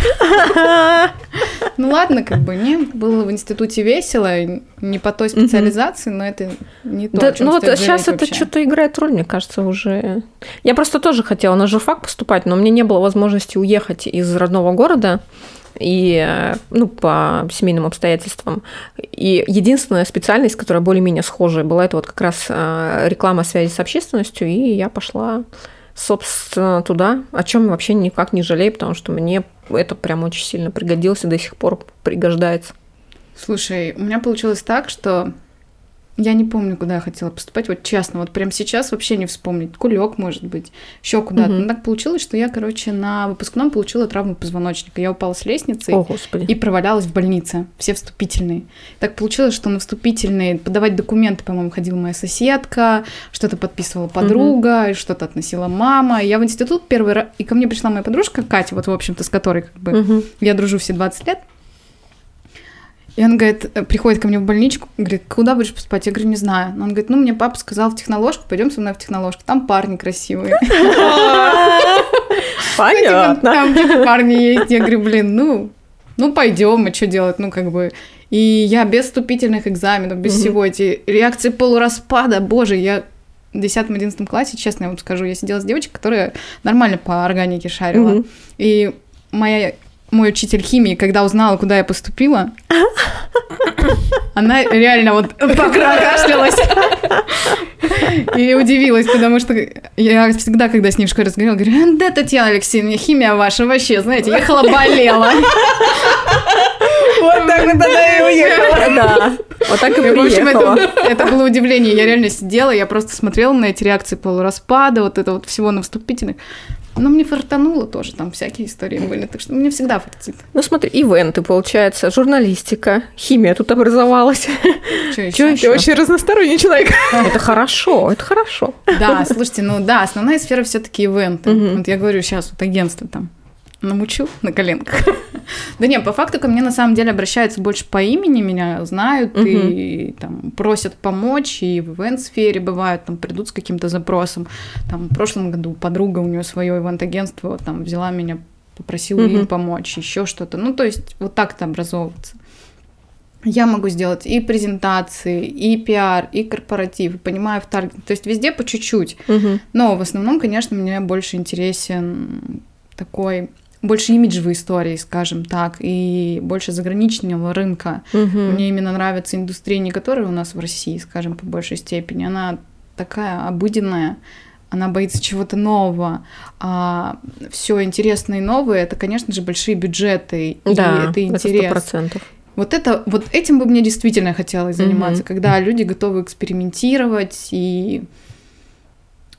Ну ладно, как бы, не, было в институте весело, не по той специализации, но это не то, ну вот сейчас это что-то играет роль, мне кажется, уже. Я просто тоже хотела на журфак поступать, но мне не было возможности уехать из родного города и, ну, по семейным обстоятельствам. И единственная специальность, которая более-менее схожая была, это вот как раз э, реклама связи с общественностью, и я пошла, собственно, туда, о чем вообще никак не жалею, потому что мне это прям очень сильно пригодилось и до сих пор пригождается. Слушай, у меня получилось так, что я не помню, куда я хотела поступать. Вот честно, вот прямо сейчас вообще не вспомнить. Кулек, может быть, еще куда-то. Мгм. Но так получилось, что я, короче, на выпускном получила травму позвоночника. Я упала с лестницы О, Господи. и провалялась в больнице. Все вступительные. Так получилось, что на вступительные подавать документы, по-моему, ходила моя соседка, что-то подписывала подруга, что-то относила мама. Я в институт первый раз... И ко мне пришла моя подружка Катя, вот, в общем-то, с которой как бы Мгм. я дружу все 20 лет. И он говорит, э, приходит ко мне в больничку, говорит, куда будешь поступать? Я говорю, не знаю. Но он говорит, ну, мне папа сказал в техноложку, пойдем со мной в техноложку. Там парни красивые. Понятно. Там типа парни есть. Я говорю, блин, ну, ну пойдем, а что делать? Ну, как бы... И я без вступительных экзаменов, без всего эти реакции полураспада, боже, я в 10-11 классе, честно я вам скажу, я сидела с девочкой, которая нормально по органике шарила. И моя мой учитель химии, когда узнала, куда я поступила, она реально вот прокашлялась и удивилась, потому что я всегда, когда с ней в школе разговаривала, говорю, да, Татьяна Алексеевна, химия ваша вообще, знаете, ехала болела. Вот так вот она и уехала. Да, вот так и И, в общем, приехала. это, это было удивление. Я реально сидела, я просто смотрела на эти реакции полураспада, вот это вот всего на вступительных. Но мне фартануло тоже, там всякие истории были, так что мне всегда фартит. Ну смотри, ивенты, получается, журналистика, химия тут образовалась. Что еще? Ты очень разносторонний человек. Это хорошо, это хорошо. Да, слушайте, ну да, основная сфера все-таки ивенты. Вот я говорю, сейчас вот агентство там намучу на коленках. Да не, по факту ко мне на самом деле обращаются больше по имени, меня знают и там просят помочь, и в ивент-сфере бывают, там придут с каким-то запросом. Там в прошлом году подруга, у нее свое ивент-агентство, там взяла меня, попросила им помочь, еще что-то. Ну, то есть вот так-то образовываться. Я могу сделать и презентации, и пиар, и корпоратив, понимаю в таргет. То есть везде по чуть-чуть. Мгм. Но в основном, конечно, мне больше интересен такой больше имиджевой истории, скажем так, и больше заграничного рынка. Мгм. Мне именно нравится индустрия, не которая у нас в России, скажем, по большей степени. Она такая обыденная, она боится чего-то нового. А все интересное и новое это, конечно же, большие бюджеты. И Да, это это интерес. процентов. Вот это, вот этим бы мне действительно хотелось заниматься, Мгм. когда люди готовы экспериментировать и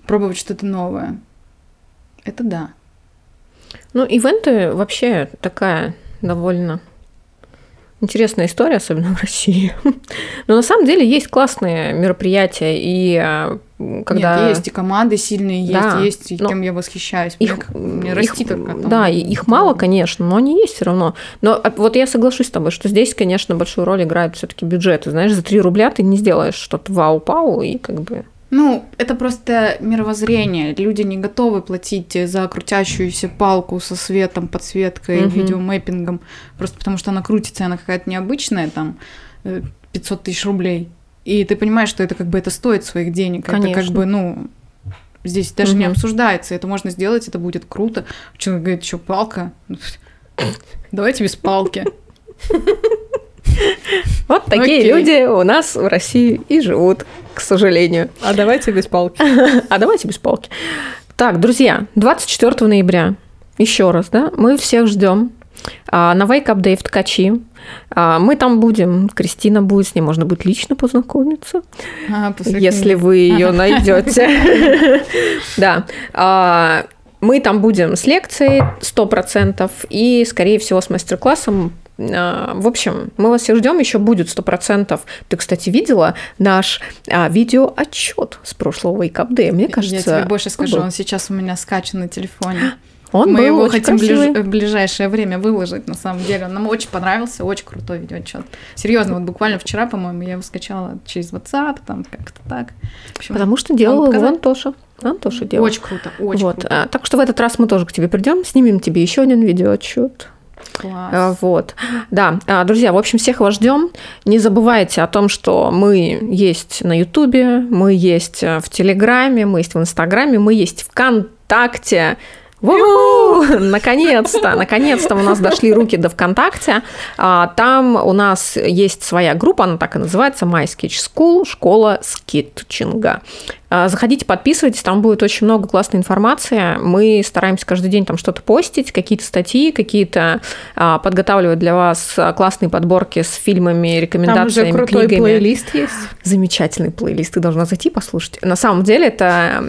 пробовать что-то новое. Это да. Ну, ивенты вообще такая довольно интересная история, особенно в России. Но на самом деле есть классные мероприятия, и а, когда... Нет, есть и команды сильные, есть, Да, есть, и кем я восхищаюсь. Их, мне, мне их- расти только там. Да, и их мало, конечно, но они есть все равно. Но а, вот я соглашусь с тобой, что здесь, конечно, большую роль играет все-таки бюджеты. Знаешь, за 3 рубля ты не сделаешь что-то вау-пау, и как бы... Ну, это просто мировоззрение. Люди не готовы платить за крутящуюся палку со светом, подсветкой, Мгм. видеомэппингом, просто потому что она крутится, она какая-то необычная, там, э, 500 тысяч рублей. И ты понимаешь, что это как бы это стоит своих денег. Это Конечно. как бы, ну, здесь даже не Мгм. обсуждается. Это можно сделать, это будет круто. Человек говорит, что палка? Давайте без палки. Вот такие люди у нас в России и живут, к сожалению. А давайте без палки. А давайте без палки. Так, друзья, 24 ноября, еще раз, да, мы всех ждем А, на Wake Up Day в Ткачи. А, мы там будем, Кристина будет, с ней можно будет лично познакомиться, А, если вы ее найдете. Да. А, Мы там будем с лекцией 100% и, скорее всего, с мастер-классом. А, В общем, мы вас всех ждем, еще будет 100%. Ты, кстати, видела наш а, видеоотчет с прошлого Wake Up Day? Мне кажется, Я тебе больше скажу, был. он сейчас у меня скачан на телефоне. он Мы был его очень хотим ближ- в ближайшее время выложить, на самом деле. Он нам очень понравился, очень крутой видеоотчет. Серьезно, вот буквально вчера, по-моему, я его скачала через WhatsApp, там как-то так. Общем, Потому что делал его показать? Антоша. Антоша делал. Очень круто, очень вот. круто. а, так что в этот раз мы тоже к тебе придем, снимем тебе еще один видеоотчет. Класс. А, Вот. Да, а, друзья, в общем, всех вас ждем. Не забывайте о том, что мы есть на Ютубе, мы есть э, в Телеграме, мы есть в Инстаграме, мы есть ВКонтакте. Наконец-то, наконец-то у нас дошли руки до ВКонтакте. А, Там у нас есть своя группа, она так и называется, My Sketch School, школа скетчинга. А, Заходите, подписывайтесь, там будет очень много классной информации. Мы стараемся каждый день там что-то постить, какие-то статьи, какие-то а, подготавливать для вас а, классные подборки с фильмами, Там уже рекомендациями, крутой книгами. плейлист есть. Замечательный плейлист, ты должна зайти послушать. На самом деле это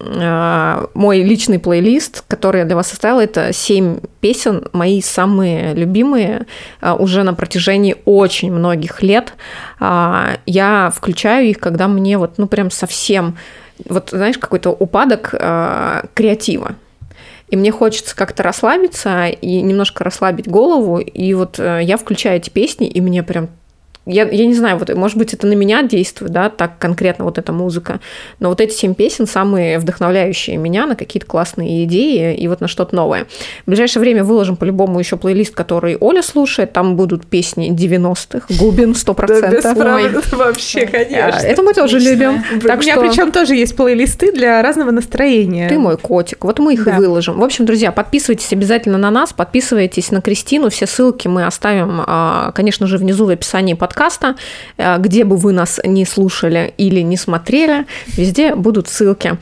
э, мой личный плейлист, который я для вас составила. Это семь песен, мои самые любимые э, уже на протяжении очень многих лет. А, Я включаю их, когда мне вот, ну, прям совсем, вот, знаешь, какой-то упадок э, креатива. И мне хочется как-то расслабиться и немножко расслабить голову. И вот э, я включаю эти песни, и мне прям я, я не знаю, вот, может быть, это на меня действует, да, так конкретно вот эта музыка, но вот эти семь песен самые вдохновляющие меня на какие-то классные идеи и вот на что-то новое. В ближайшее время выложим по-любому еще плейлист, который Оля слушает, там будут песни 90-х, Губин 100%. Вообще, конечно. Это мы тоже любим. У меня причем тоже есть плейлисты для разного настроения. ты мой котик. Вот мы их и выложим. В общем, друзья, подписывайтесь обязательно на нас, подписывайтесь на Кристину. Все ссылки мы оставим, а, конечно же, внизу в описании подкаста. А, Где бы вы нас не слушали или не смотрели, везде будут ссылки.